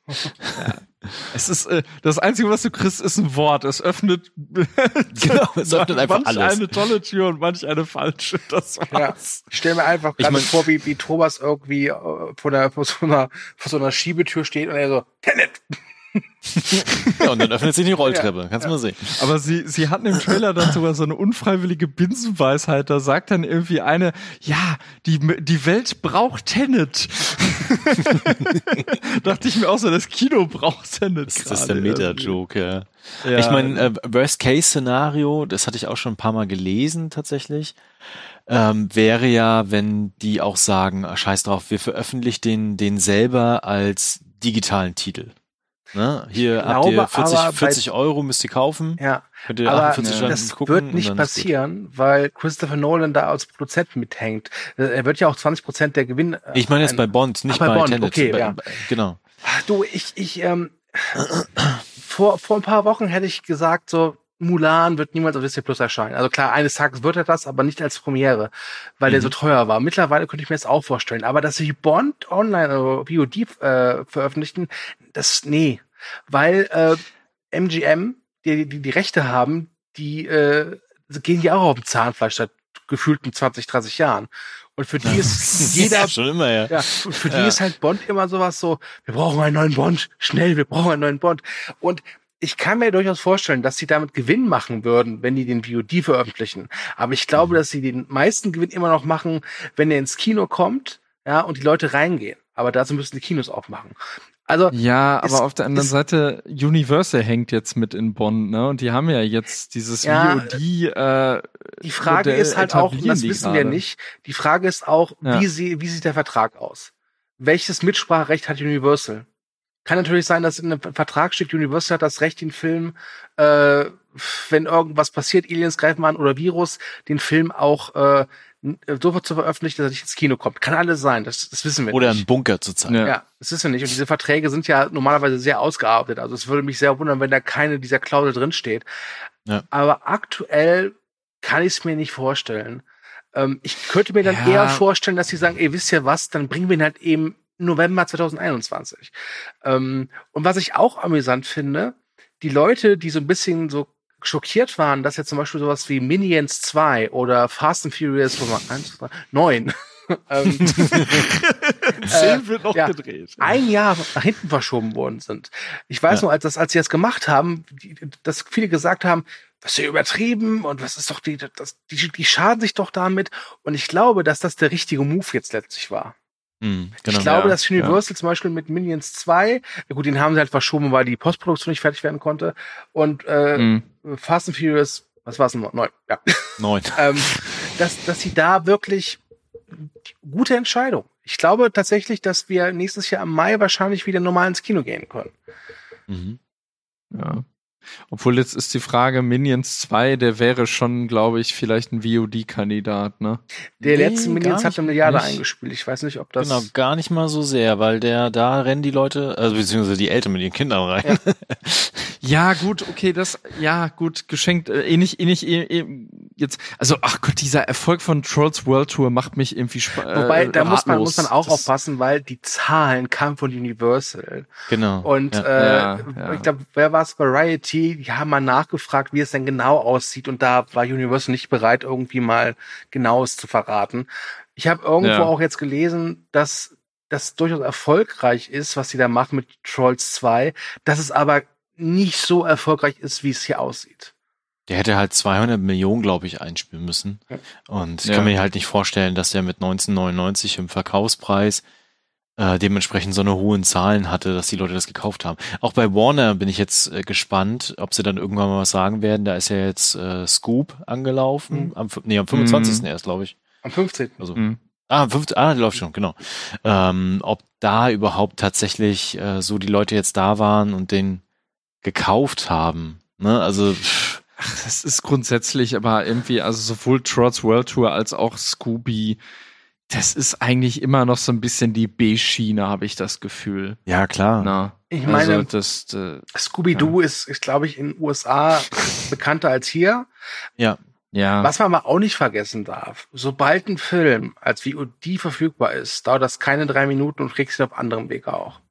Es ist äh, das Einzige, was du kriegst, ist ein Wort. Es öffnet, Genau, es öffnet einfach manch alles. eine tolle Tür und manch eine falsche. Das Ja, war's. ich stelle mir einfach Ich gerade mein- vor, wie, wie Thomas irgendwie äh, vor, der, vor, so einer, vor so einer Schiebetür steht und er so, Tenet! Ja, und dann öffnet sich die Rolltreppe. Kannst du mal sehen. Aber sie, sie hatten im Trailer dann sogar so eine unfreiwillige Binsenweisheit. Da sagt dann irgendwie eine, ja, die, die Welt braucht Tenet. Dachte ich mir auch so, das Kino braucht Tenet. Das, ist der Meta-Joke, ja. Ja. Ich meine, äh, Worst-Case-Szenario, das hatte ich auch schon ein paar Mal gelesen tatsächlich, ähm, wäre ja, wenn die auch sagen, ah, scheiß drauf, wir veröffentlichen den, den selber als digitalen Titel. Ne? Hier Ich habt ihr glaube 40, aber bei- 40 Euro, müsst ihr kaufen. Ja, Könnt ihr aber 48 Stunden das gucken. wird nicht passieren, weil Christopher Nolan da als Produzent mithängt. Äh, Er wird ja auch 20 Prozent der Gewinn. äh, Ich meine jetzt bei Bond, nicht Ach, bei bei, Bond, Tenet. okay, bei, ja. Genau. Ach, du, ich, ich, ähm, vor, vor ein paar Wochen hätte ich gesagt, so, Mulan wird niemals auf Disney Plus erscheinen. Also klar, eines Tages wird er das, aber nicht als Premiere, weil der Mhm. so teuer war. Mittlerweile könnte ich mir das auch vorstellen. Aber dass sie Bond online oder VOD äh, veröffentlichen, das, nee. Weil äh, MGM, die, die die Rechte haben, die äh, gehen ja auch auf dem Zahnfleisch seit gefühlten 20, 30 Jahren. Und für die ist jeder ja, schon immer, ja. ja, für für die Ja. ist halt Bond immer sowas so, wir brauchen einen neuen Bond, schnell, wir brauchen einen neuen Bond. Und ich kann mir durchaus vorstellen, dass sie damit Gewinn machen würden, wenn die den VOD veröffentlichen. Aber ich glaube, Mhm. dass sie den meisten Gewinn immer noch machen, wenn er ins Kino kommt, ja, und die Leute reingehen. Aber dazu müssen die Kinos aufmachen. Also, Ja, aber auf der anderen Seite, Universal hängt jetzt mit in Bonn, ne? Und die haben ja jetzt dieses Ja, VOD. Äh, die Frage Modell ist halt auch, das wissen wir gerade. nicht, die Frage ist auch, Ja. wie, sie, wie sieht der Vertrag aus? Welches Mitspracherecht hat Universal? Kann natürlich sein, dass in einem Vertrag steht, Universal hat das Recht, den Film, äh, wenn irgendwas passiert, Aliens greifen an oder Virus, den Film auch äh, sofort zu veröffentlichen, dass er nicht ins Kino kommt. Kann alles sein, das, das wissen wir Oder nicht. einen Bunker zu zeigen. Ja. Ja, das wissen wir nicht. Und diese Verträge sind ja normalerweise sehr ausgearbeitet. Also es würde mich sehr wundern, wenn da keine dieser Klausel drinsteht. Ja. Aber aktuell kann ich es mir nicht vorstellen. Ähm, ich könnte mir dann Ja. eher vorstellen, dass sie sagen, ey, wisst ihr was, dann bringen wir ihn halt eben November 2021. Ähm, und was ich auch amüsant finde, die Leute, die so ein bisschen so schockiert waren, dass jetzt zum Beispiel sowas wie Minions 2 oder Fast and Furious Nummer 1, 2, 9 ähm, Zehn wird noch ja. gedreht. ein Jahr nach hinten verschoben worden sind. Ich weiß Ja. noch, als, das, als sie das gemacht haben, die, dass viele gesagt haben, was ist ja übertrieben und was ist doch die, das, die, die schaden sich doch damit. Und ich glaube, dass das der richtige Move jetzt letztlich war. Mhm, genau. ich glaube, ja, dass Universal zum Beispiel mit Minions 2, ja gut, den haben sie halt verschoben, weil die Postproduktion nicht fertig werden konnte. Und äh, Mhm. Fast and Furious, was war es noch? Neun, ja. Neun. ähm, dass, dass sie da wirklich gute Entscheidung. Ich glaube tatsächlich, dass wir nächstes Jahr im Mai wahrscheinlich wieder normal ins Kino gehen können. Mhm. Ja. Obwohl jetzt ist die Frage, Minions 2, der wäre schon, glaube ich, vielleicht ein VOD-Kandidat, ne? Der Nee, letzte Minions hat eine. Milliarde Nicht. eingespielt. Ich weiß nicht, ob das. Genau, gar nicht mal so sehr, weil der, da rennen die Leute, also beziehungsweise die Eltern mit ihren Kindern rein. Ja, gut, okay, das, ja, gut, geschenkt, äh, ähnlich, ähnlich, eh, eh, jetzt, also, ach Gott, dieser Erfolg von Trolls World Tour macht mich irgendwie spa- Wobei, äh, da muss man, muss man auch Das- aufpassen, weil die Zahlen kamen von Universal. Genau. Und ja. äh, Ja, ja. ich glaube, wer war es? Variety, die haben mal nachgefragt, wie es denn genau aussieht. Und da war Universal nicht bereit, irgendwie mal genaues zu verraten. Ich habe irgendwo Ja. auch jetzt gelesen, dass das durchaus erfolgreich ist, was sie da machen mit Trolls 2, dass es aber nicht so erfolgreich ist, wie es hier aussieht. Der hätte halt 200 Millionen, glaube ich, einspielen müssen. Und ich Ja. kann mir halt nicht vorstellen, dass der mit 1999 im Verkaufspreis äh, dementsprechend so eine hohen Zahlen hatte, dass die Leute das gekauft haben. Auch bei Warner bin ich jetzt äh, gespannt, ob sie dann irgendwann mal was sagen werden. Da ist ja jetzt äh, Scoop angelaufen. Mhm. Am, nee, am 25. Mhm. erst, glaube ich. Am 15. Also, Mhm. Ah, am 15. Ah, die läuft schon, genau. Ähm, ob da überhaupt tatsächlich äh, so die Leute jetzt da waren und den gekauft haben. Ne? Also pff, Ach, das ist grundsätzlich aber irgendwie, also sowohl Trolls World Tour als auch Scooby, das ist eigentlich immer noch so ein bisschen die B-Schiene, habe ich das Gefühl. ja klar. Na, Ich meine, also das, äh, Scooby-Doo ist, ist glaube ich, in den USA bekannter als hier. Ja. ja. Was man aber auch nicht vergessen darf, sobald ein Film als VOD verfügbar ist, dauert das keine drei Minuten und kriegst ihn auf anderem Wege auch.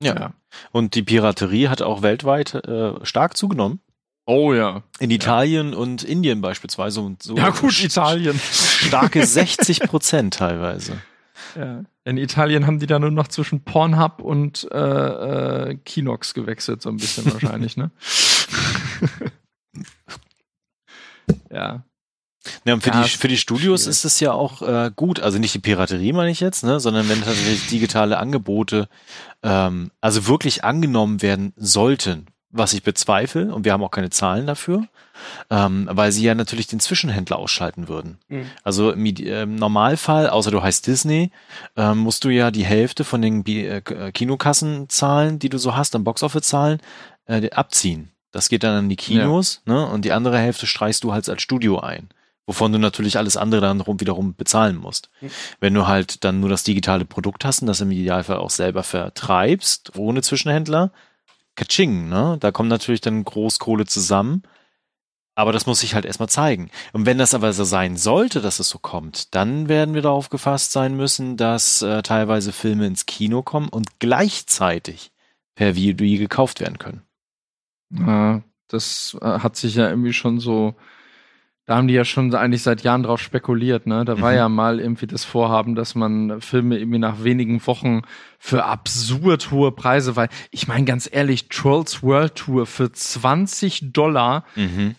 Ja. Ja. Und die Piraterie hat auch weltweit äh, stark zugenommen. Oh ja. In Italien und Indien beispielsweise. Und so Ja gut, Italien. Starke 60 Prozent teilweise. Ja. In Italien haben die da nur noch zwischen Pornhub und äh, äh, Kinox gewechselt, so ein bisschen wahrscheinlich, ne? ja. Ja, und für, Ja, die, für die Studios schwierig. ist es ja auch äh, gut, also nicht die Piraterie meine ich jetzt, ne, sondern wenn tatsächlich digitale Angebote ähm, also wirklich angenommen werden sollten, was ich bezweifle, und wir haben auch keine Zahlen dafür, ähm, weil sie ja natürlich den Zwischenhändler ausschalten würden. Mhm. Also im, äh, im Normalfall, außer du heißt Disney, ähm, musst du ja die Hälfte von den Bi äh, K- Kinokassenzahlen, die du so hast, an Boxoffice-Zahlen, äh, abziehen. Das geht dann an die Kinos, ne? Und die andere Hälfte streichst du halt als Studio ein. Wovon du natürlich alles andere dann rum, wiederum bezahlen musst. Mhm. Wenn du halt dann nur das digitale Produkt hast und das im Idealfall auch selber vertreibst, ohne Zwischenhändler, Kaching, ne? Da kommt natürlich dann Großkohle zusammen. Aber das muss sich halt erstmal zeigen. Und wenn das aber so sein sollte, dass es so kommt, dann werden wir darauf gefasst sein müssen, dass äh, teilweise Filme ins Kino kommen und gleichzeitig per VOD gekauft werden können. Ja, das äh, hat sich ja irgendwie schon so, da haben die ja schon eigentlich seit Jahren drauf spekuliert, ne? Da war Mhm. ja mal irgendwie das Vorhaben, dass man Filme irgendwie nach wenigen Wochen für absurd hohe Preise, weil ich meine ganz ehrlich, Trolls World Tour für 20 Dollar Mhm.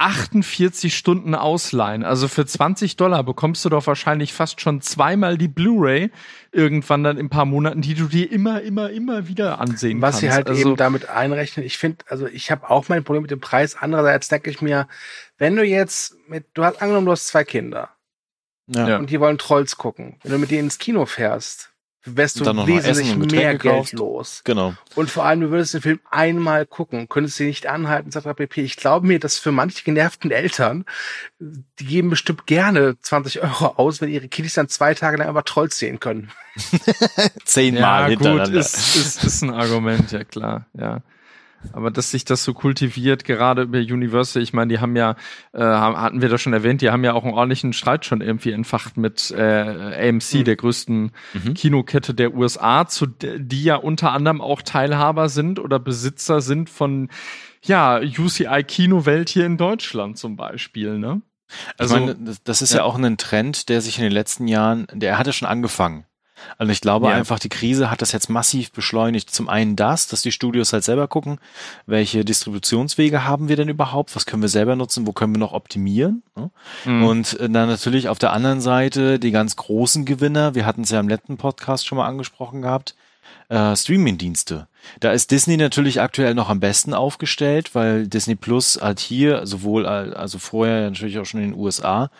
48 Stunden ausleihen. Also für 20 Dollar bekommst du doch wahrscheinlich fast schon zweimal die Blu-ray irgendwann dann in ein paar Monaten, die du dir immer, immer, immer wieder ansehen Was kannst. sie halt also, eben damit einrechnen, ich finde, also ich habe auch mein Problem mit dem Preis. Andererseits denke ich mir, wenn du jetzt mit, du hast angenommen, du hast zwei Kinder Ja. Und die wollen Trolls gucken. Wenn du mit denen ins Kino fährst, wärst du wesentlich mehr Getränke Geld los. Genau. Und vor allem, du würdest den Film einmal gucken, könntest ihn nicht anhalten, etc. pp. Ich glaube mir, dass für manche genervten Eltern, die geben bestimmt gerne 20 Euro aus, wenn ihre Kiddies dann zwei Tage lang einfach Trolls sehen können. Zehnmal ja, gut, hintereinander. ist, ist, ist ein Argument, ja klar, ja. Aber dass sich das so kultiviert, gerade über Universal, ich meine, die haben ja, äh, hatten wir das schon erwähnt, die haben ja auch einen ordentlichen Streit schon irgendwie entfacht mit äh, AMC, Mhm. der größten Mhm. Kinokette der USA, zu die ja unter anderem auch Teilhaber sind oder Besitzer sind von ja, UCI Kinowelt hier in Deutschland zum Beispiel, ne? Also, ich meine, das- das ist ja. ja. auch ein Trend, der sich in den letzten Jahren, der hat ja schon angefangen. Also ich glaube Ja. einfach, die Krise hat das jetzt massiv beschleunigt. Zum einen das, dass die Studios halt selber gucken, welche Distributionswege haben wir denn überhaupt, was können wir selber nutzen, wo können wir noch optimieren. ne? Mhm. Und äh, dann natürlich auf der anderen Seite die ganz großen Gewinner, wir hatten es ja im letzten Podcast schon mal angesprochen gehabt, äh, Streaming-Dienste. Da ist Disney natürlich aktuell noch am besten aufgestellt, weil Disney Plus halt hier, sowohl al- also vorher natürlich auch schon in den USA,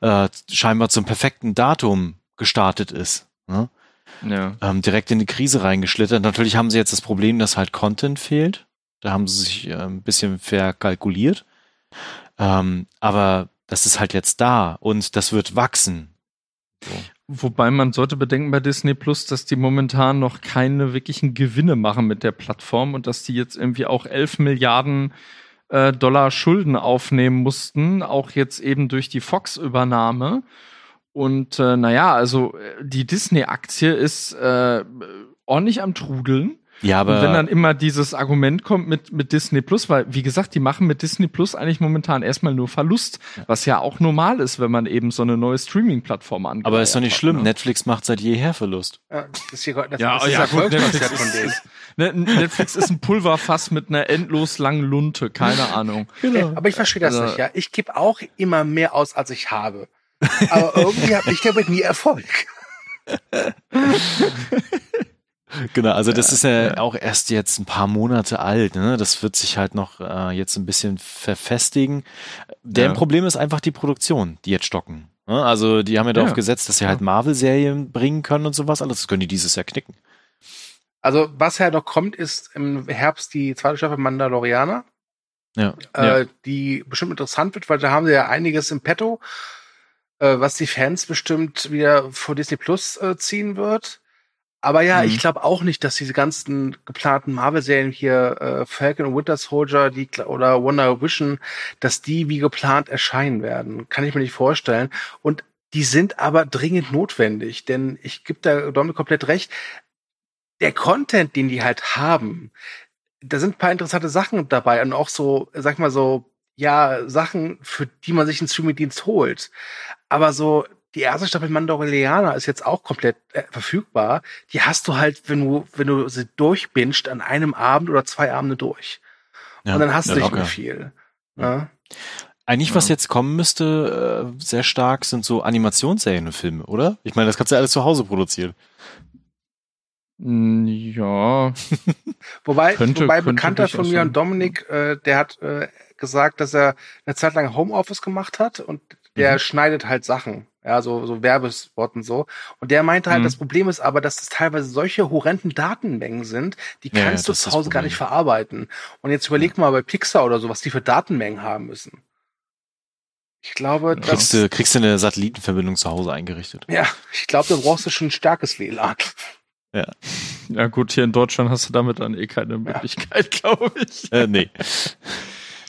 äh, scheinbar zum perfekten Datum gestartet ist. Ne? ja. Ähm, direkt in die Krise reingeschlittert. Natürlich haben sie jetzt das Problem, dass halt Content fehlt. Da haben sie sich äh, ein bisschen verkalkuliert. Ähm, aber das ist halt jetzt da und das wird wachsen. So. Wobei man sollte bedenken bei Disney Plus, dass die momentan noch keine wirklichen Gewinne machen mit der Plattform und dass die jetzt irgendwie auch 11 Milliarden äh, Dollar Schulden aufnehmen mussten, auch jetzt eben durch die Fox-Übernahme. Und äh, naja, also äh, die Disney-Aktie ist äh, ordentlich am Trudeln. Ja, aber Und wenn dann immer dieses Argument kommt mit, mit Disney Plus, weil, wie gesagt, die machen mit Disney Plus eigentlich momentan erstmal nur Verlust, was ja auch normal ist, wenn man eben so eine neue Streaming-Plattform angeht. aber ist doch nicht hat, schlimm. ne? Netflix macht seit jeher Verlust. Ja, das ist, hier, das, Ja, das ist ja, gut, Netflix von denen. ist, Ne, Netflix ist ein Pulverfass mit einer endlos langen Lunte, keine Ahnung. Genau. Aber ich verstehe das Also- nicht, ja. Ich gebe auch immer mehr aus, als ich habe. Aber irgendwie habe ich damit nie Erfolg. Genau, also das ist ja, auch erst jetzt ein paar Monate alt. Ne? Das wird sich halt noch äh, jetzt ein bisschen verfestigen. Deren Ja. Problem ist einfach die Produktion, die jetzt stocken. Ne? Also die haben ja darauf Ja. gesetzt, dass sie halt Marvel-Serien bringen können und sowas. Alles das können die dieses Jahr knicken. Also, was ja noch kommt, ist im Herbst die zweite Staffel Mandalorianer, Ja. äh, die bestimmt interessant wird, weil da haben sie ja einiges im Petto, äh, was die Fans bestimmt wieder vor Disney Plus äh, ziehen wird. Aber ja, Mhm. ich glaube auch nicht, dass diese ganzen geplanten Marvel-Serien hier, äh, Falcon und Winter Soldier die, oder Wonder Vision, dass die wie geplant erscheinen werden. Kann ich mir nicht vorstellen. Und die sind aber dringend notwendig, denn ich gebe da Dominik komplett recht. Der Content, den die halt haben, da sind ein paar interessante Sachen dabei und auch so, sag mal so, ja, Sachen, für die man sich einen Streaming-Dienst holt. Aber so, die erste Staffel Mandalorianer ist jetzt auch komplett äh, verfügbar. Die hast du halt, wenn du, wenn du sie durchbingst, an einem Abend oder zwei Abende durch. Ja, und dann hast ja, du nicht locker. mehr viel. Ja. Eigentlich, was Ja. jetzt kommen müsste, äh, sehr stark, sind so Animationsserien und Filme, oder? Ich meine, das kannst du ja alles zu Hause produzieren. Ja, Wobei, Könnte- wobei könnte Bekannter von mir und Dominik, äh, der hat äh, gesagt, dass er eine Zeit lang Homeoffice gemacht hat und der Mhm. schneidet halt Sachen, ja, so, so Werbespotten so. Und der meinte halt, Mhm. das Problem ist aber, dass es teilweise solche horrenden Datenmengen sind, die Ja, ja, kannst du zu Hause gar nicht verarbeiten. Und jetzt überleg mal bei Pixar oder so, was die für Datenmengen haben müssen. Ich glaube, Ja. das, Kriegst du, kriegst du eine Satellitenverbindung zu Hause eingerichtet. ja, ich glaube, da brauchst du schon ein starkes WLAN. ja gut, hier in Deutschland hast du damit dann eh keine Möglichkeit, glaube ich. Äh, nee.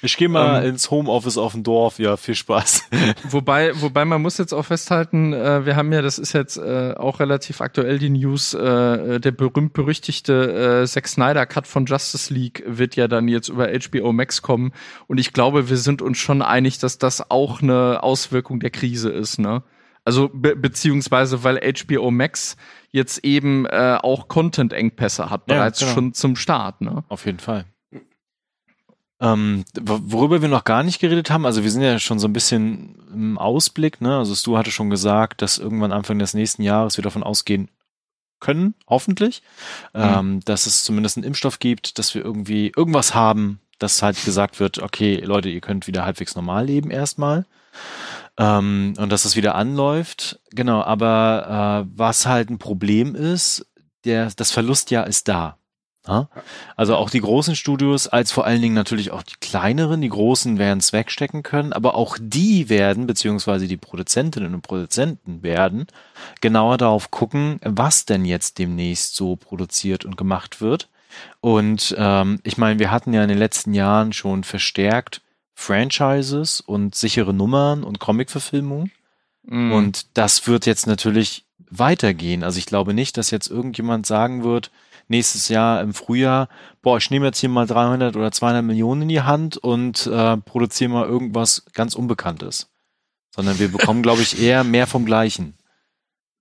Ich gehe mal Ähm. ins Homeoffice auf dem Dorf. Ja, viel Spaß. Wobei, wobei man muss jetzt auch festhalten, äh, wir haben ja, das ist jetzt äh, auch relativ aktuell die News, äh, der berühmt-berüchtigte äh, Zack Snyder Cut von Justice League wird ja dann jetzt über HBO Max kommen und ich glaube, wir sind uns schon einig, dass das auch eine Auswirkung der Krise ist, ne? Also be beziehungsweise weil HBO Max jetzt eben äh, auch Content-Engpässe hat, Ja, bereits genau. schon zum Start, ne? Auf jeden Fall. Ähm, wo- worüber wir noch gar nicht geredet haben, also wir sind ja schon so ein bisschen im Ausblick, ne? Also Stu hatte schon gesagt, dass irgendwann Anfang des nächsten Jahres wir davon ausgehen können, hoffentlich, ähm, dass es zumindest einen Impfstoff gibt, dass wir irgendwie irgendwas haben, dass halt gesagt wird, okay, Leute, ihr könnt wieder halbwegs normal leben erstmal. Ähm, und dass es wieder anläuft. Genau, aber äh, was halt ein Problem ist, der, das Verlustjahr ist da. Ja? Also auch die großen Studios, als vor allen Dingen natürlich auch die kleineren, die großen werden es wegstecken können, aber auch die werden, beziehungsweise die Produzentinnen und Produzenten werden, genauer darauf gucken, was denn jetzt demnächst so produziert und gemacht wird. Und ähm, ich meine, wir hatten ja in den letzten Jahren schon verstärkt Franchises und sichere Nummern und Comic-Verfilmungen. Mhm. Und das wird jetzt natürlich weitergehen. Also ich glaube nicht, dass jetzt irgendjemand sagen wird, nächstes Jahr im Frühjahr, boah, ich nehme jetzt hier mal 300 oder 200 Millionen in die Hand und äh, produziere mal irgendwas ganz Unbekanntes. Sondern wir bekommen, glaube ich, eher mehr vom Gleichen.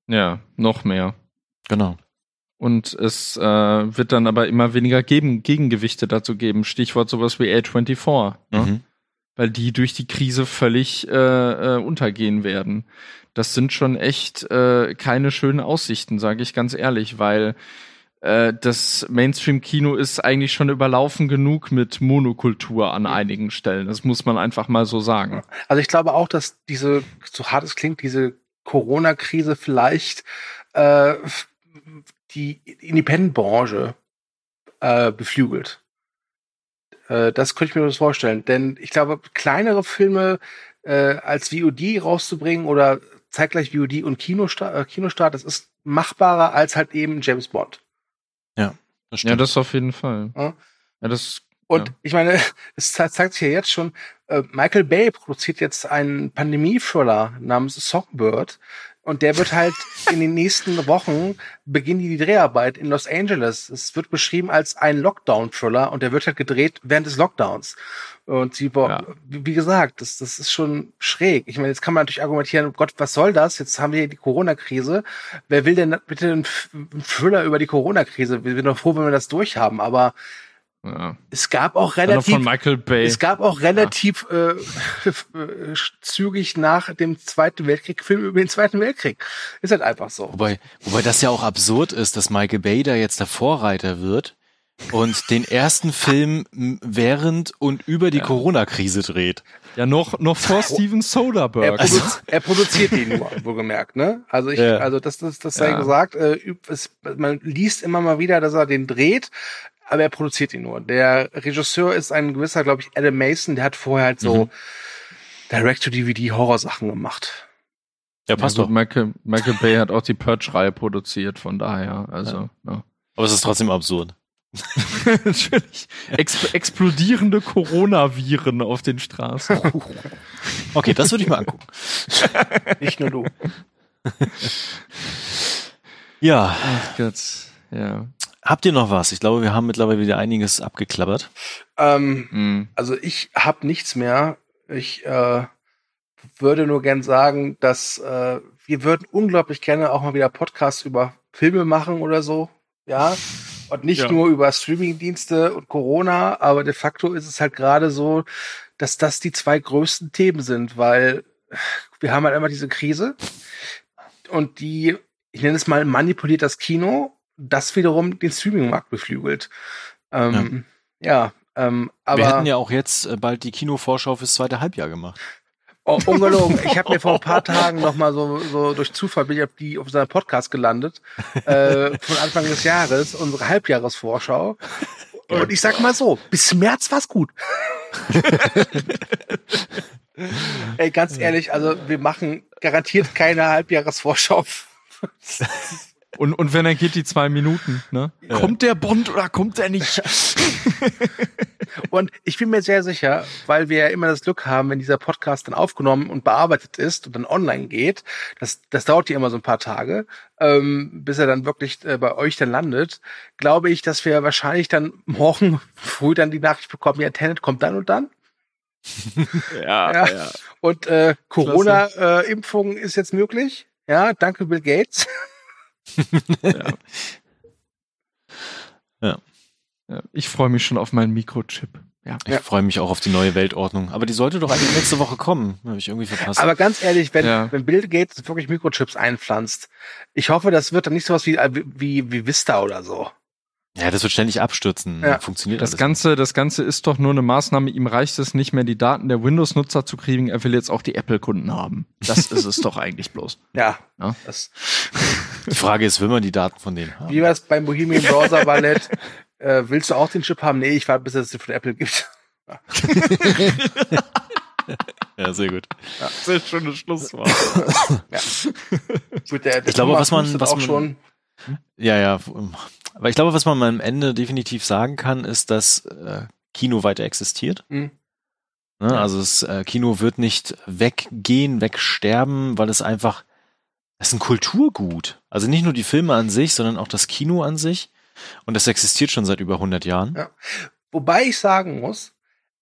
ja, noch mehr. Genau. Und es äh, wird dann aber immer weniger geben, Gegengewichte dazu geben. Stichwort sowas wie A24, ne? Mhm. weil die durch die Krise völlig äh, äh, untergehen werden. Das sind schon echt äh, keine schönen Aussichten, sage ich ganz ehrlich, weil äh, das Mainstream-Kino ist eigentlich schon überlaufen genug mit Monokultur an einigen Stellen. Das muss man einfach mal so sagen. Also ich glaube auch, dass diese, so hart es klingt, diese Corona-Krise vielleicht äh, die Independent-Branche äh, beflügelt. Äh, das könnte ich mir das vorstellen. Denn ich glaube, kleinere Filme äh, als VOD rauszubringen oder zeitgleich VOD und Kinostart, äh, Kinostart, das ist machbarer als halt eben James Bond. Das Ja, das auf jeden Fall. Ja. Ja, das. Und Ja. ich meine, es ze- zeigt sich ja jetzt schon, äh, Michael Bay produziert jetzt einen Pandemie-Thriller namens Songbird. Und der wird halt in den nächsten Wochen beginnen die Dreharbeit in Los Angeles. Es wird beschrieben als ein Lockdown-Thriller und der wird halt gedreht während des Lockdowns. Und sie, Ja. wie gesagt, das, das ist schon schräg. Ich meine, jetzt kann man natürlich argumentieren, oh Gott, was soll das? Jetzt haben wir hier die Corona-Krise. Wer will denn bitte einen Thriller über die Corona-Krise? Wir sind doch froh, wenn wir das durchhaben. Aber Ja. es gab auch relativ von Michael Bay. es gab auch relativ äh, äh, zügig nach dem Zweiten Weltkrieg Filme über den Zweiten Weltkrieg. Ist halt einfach so. Wobei, wobei das ja auch absurd ist, dass Michael Bay da jetzt der Vorreiter wird und den ersten Film während und über die Corona-Krise dreht. Ja, noch, noch vor Steven Er, Soderbergh. produ er produziert ihn nur, wohlgemerkt, ne? Also ich, Ja. also das, das, das sei Ja. gesagt, äh, es, man liest immer mal wieder, dass er den dreht, aber er produziert ihn nur. Der Regisseur ist ein gewisser, glaube ich, Adam Mason, der hat vorher halt so Mhm. Direct-to-DVD-Horrorsachen gemacht. Ja, passt ja, doch. gut, Michael, Michael Bay hat auch die Purge-Reihe produziert, von daher, also, ja. Aber es ist trotzdem absurd. Natürlich. Ex explodierende Coronaviren auf den Straßen. Okay, das würde ich mal angucken. Nicht nur du. Ja, Ach Gott, ja. Habt ihr noch was? Ich glaube, wir haben mittlerweile wieder einiges abgeklappert. Ähm, Hm. Also ich habe nichts mehr. Ich äh, würde nur gern sagen, dass äh, wir würden unglaublich gerne auch mal wieder Podcasts über Filme machen oder so. Ja. Und nicht Ja. nur über Streamingdienste und Corona, aber de facto ist es halt gerade so, dass das die zwei größten Themen sind, weil wir haben halt immer diese Krise und die, ich nenne es mal, manipuliert das Kino, das wiederum den Streamingmarkt beflügelt. Ähm, ja. ähm, aber wir hätten ja auch jetzt äh, bald die Kinovorschau fürs zweite Halbjahr gemacht. Oh, ungelogen. Ich habe mir vor ein paar Tagen noch mal so, so durch Zufall bin ich auf die auf seinem Podcast gelandet äh, von Anfang des Jahres unsere Halbjahresvorschau. Und ich sag mal so, bis März war's gut. Ey, ganz ehrlich, also wir machen garantiert keine Halbjahresvorschau. Und, und wenn er geht, die zwei Minuten, ne? Kommt der Bond oder kommt der nicht? Und ich bin mir sehr sicher, weil wir ja immer das Glück haben, wenn dieser Podcast dann aufgenommen und bearbeitet ist und dann online geht, das, das dauert ja immer so ein paar Tage, ähm, bis er dann wirklich äh, bei euch dann landet, glaube ich, dass wir wahrscheinlich dann morgen früh dann die Nachricht bekommen, ja, Tenet kommt dann und dann. ja, Ja. Und äh, Corona-Impfung ist jetzt möglich. Ja, danke Bill Gates. ja. Ich freue mich schon auf meinen Mikrochip. Ja. Ich Ja. freue mich auch auf die neue Weltordnung. Aber die sollte doch eigentlich nächste Woche kommen. Habe ich irgendwie verpasst. Aber ganz ehrlich, wenn, Ja. wenn Bill Gates wirklich Mikrochips einpflanzt, ich hoffe, das wird dann nicht sowas wie, wie, wie Vista oder so. Ja, das wird ständig abstürzen. Ja. Funktioniert Das alles Ganze, das Ganze ist doch nur eine Maßnahme. Ihm reicht es nicht mehr, die Daten der Windows-Nutzer zu kriegen. Er will jetzt auch die Apple-Kunden haben. Das ist es doch eigentlich bloß. Ja. Ja. Die Frage ist, will man die Daten von denen haben? wie war es beim Bohemian Browser Ballett? äh, willst du auch den Chip haben? Nee, ich warte, bis es den von Apple gibt. Ja, sehr gut. Sehr schönes Schlusswort. Gut, der, der Ich glaube, Thomas was man- was auch man- schon. Ja, ja. Aber ich glaube, was man am Ende definitiv sagen kann, ist, dass äh, Kino weiter existiert. Mhm. Ne? Also das äh, Kino wird nicht weggehen, wegsterben, weil es einfach, es ist ein Kulturgut. Also nicht nur die Filme an sich, sondern auch das Kino an sich. Und das existiert schon seit über 100 Jahren. Ja. Wobei ich sagen muss,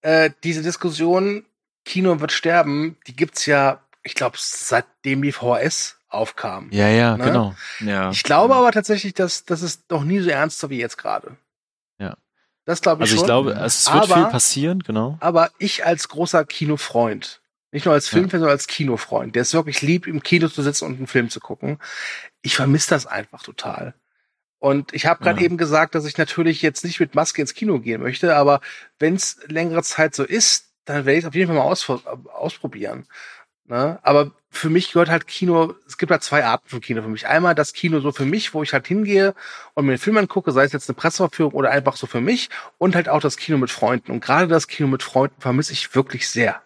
äh, diese Diskussion, Kino wird sterben, die gibt's ja, ich glaube, seitdem die VHS aufkam. Ja, ja, Ne? genau. Ja. Ich glaube aber tatsächlich, dass das ist noch nie so ernst wie jetzt gerade. Ja. Das glaube ich Also ich schon. glaube, es wird Aber- viel passieren, genau. aber ich als großer Kinofreund, nicht nur als Filmfan, sondern als Kinofreund, der es wirklich liebt, im Kino zu sitzen und einen Film zu gucken, ich vermisse das einfach total. Und ich habe gerade Ja. eben gesagt, dass ich natürlich jetzt nicht mit Maske ins Kino gehen möchte, aber wenn es längere Zeit so ist, dann werde ich es auf jeden Fall mal aus, ausprobieren. Ne? Aber für mich gehört halt Kino, es gibt halt zwei Arten von Kino für mich. Einmal das Kino so für mich, wo ich halt hingehe und mir einen Film angucke, sei es jetzt eine Presseverführung oder einfach so für mich. Und halt auch das Kino mit Freunden. Und gerade das Kino mit Freunden vermisse ich wirklich sehr.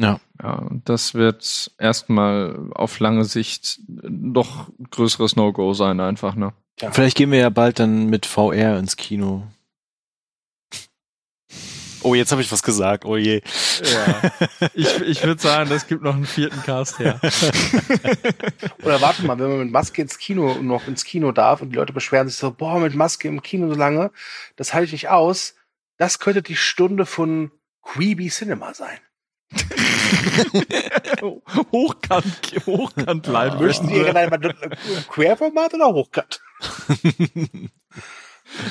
Ja, und das wird erstmal auf lange Sicht doch ein größeres No-Go sein, einfach, ne? Ja. Vielleicht gehen wir ja bald dann mit VR ins Kino. Oh, jetzt habe ich was gesagt. Oh je. Ja. Ich, ich würde sagen, das gibt noch einen vierten Cast her. Oder warte mal, wenn man mit Maske ins Kino noch ins Kino darf und die Leute beschweren sich so, boah, mit Maske im Kino so lange, das halte ich nicht aus. Das könnte die Stunde von Queeby Cinema sein. hochkant, hochkant live. Möchten Sie einmal Querformat oder Hochkant?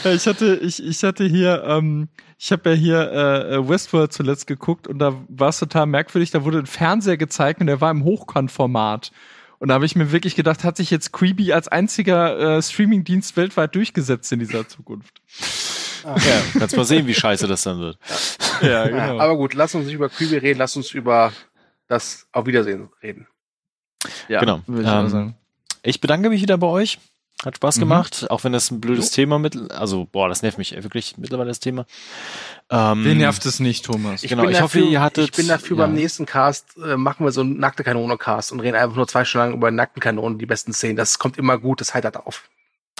Ja, Ich hatte, ich, ich hatte hier, ähm, ich habe ja hier äh, äh, Westworld zuletzt geguckt und da war es total merkwürdig. Da wurde ein Fernseher gezeigt und der war im Hochkantformat. Und da habe ich mir wirklich gedacht, hat sich jetzt Creepy als einziger äh, Streamingdienst weltweit durchgesetzt in dieser Zukunft. Ja, kannst mal sehen, wie scheiße das dann wird. Ja, Ja, aber gut, lass uns nicht über Creepy reden, lass uns über das Auf Wiedersehen reden. ja, genau. würde ich Ähm, sagen. Ich bedanke mich wieder bei euch. Hat Spaß Mhm. gemacht, auch wenn das ein blödes Thema mit, also boah, das nervt mich wirklich mittlerweile das Thema. Ähm, Wen nervt es nicht, Thomas? Genau, ich hoffe, ihr hattet- Ich bin dafür ja. beim nächsten Cast, äh, machen wir so einen Nackte Kanone-Cast und reden einfach nur zwei Stunden lang über Nackten Kanonen, die besten Szenen. Das kommt immer gut, das heitert auf.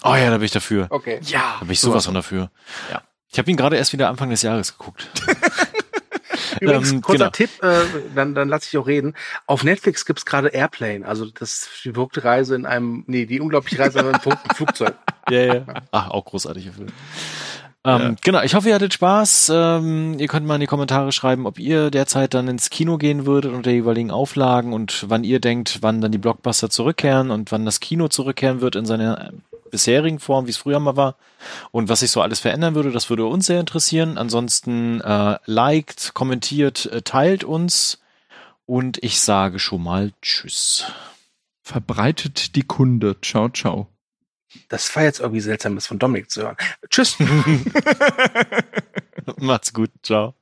Oh ja, da bin ich dafür. Okay. Ja, Da bin ich sowas von dafür. Ja. Ich habe ihn gerade erst wieder Anfang des Jahres geguckt. Übrigens, Ähm, kurzer genau. Tipp, äh, dann, dann lass ich auch reden. Auf Netflix gibt's gerade Airplane, also das die verrückte Reise in einem, nee, die unglaubliche Reise in einem verrückten Flugzeug. Ja, ja. Ach, auch großartiger Film. Ähm, Genau, ich hoffe, ihr hattet Spaß. Ähm, ihr könnt mal in die Kommentare schreiben, ob ihr derzeit dann ins Kino gehen würdet unter jeweiligen Auflagen und wann ihr denkt, wann dann die Blockbuster zurückkehren und wann das Kino zurückkehren wird in seiner bisherigen Form, wie es früher mal war und was sich so alles verändern würde. Das würde uns sehr interessieren. Ansonsten äh, liked, kommentiert, äh, teilt uns und ich sage schon mal Tschüss. Verbreitet die Kunde. Ciao, ciao. Das war jetzt irgendwie seltsam, das von Dominik zu hören. Tschüss. Macht's gut. Ciao.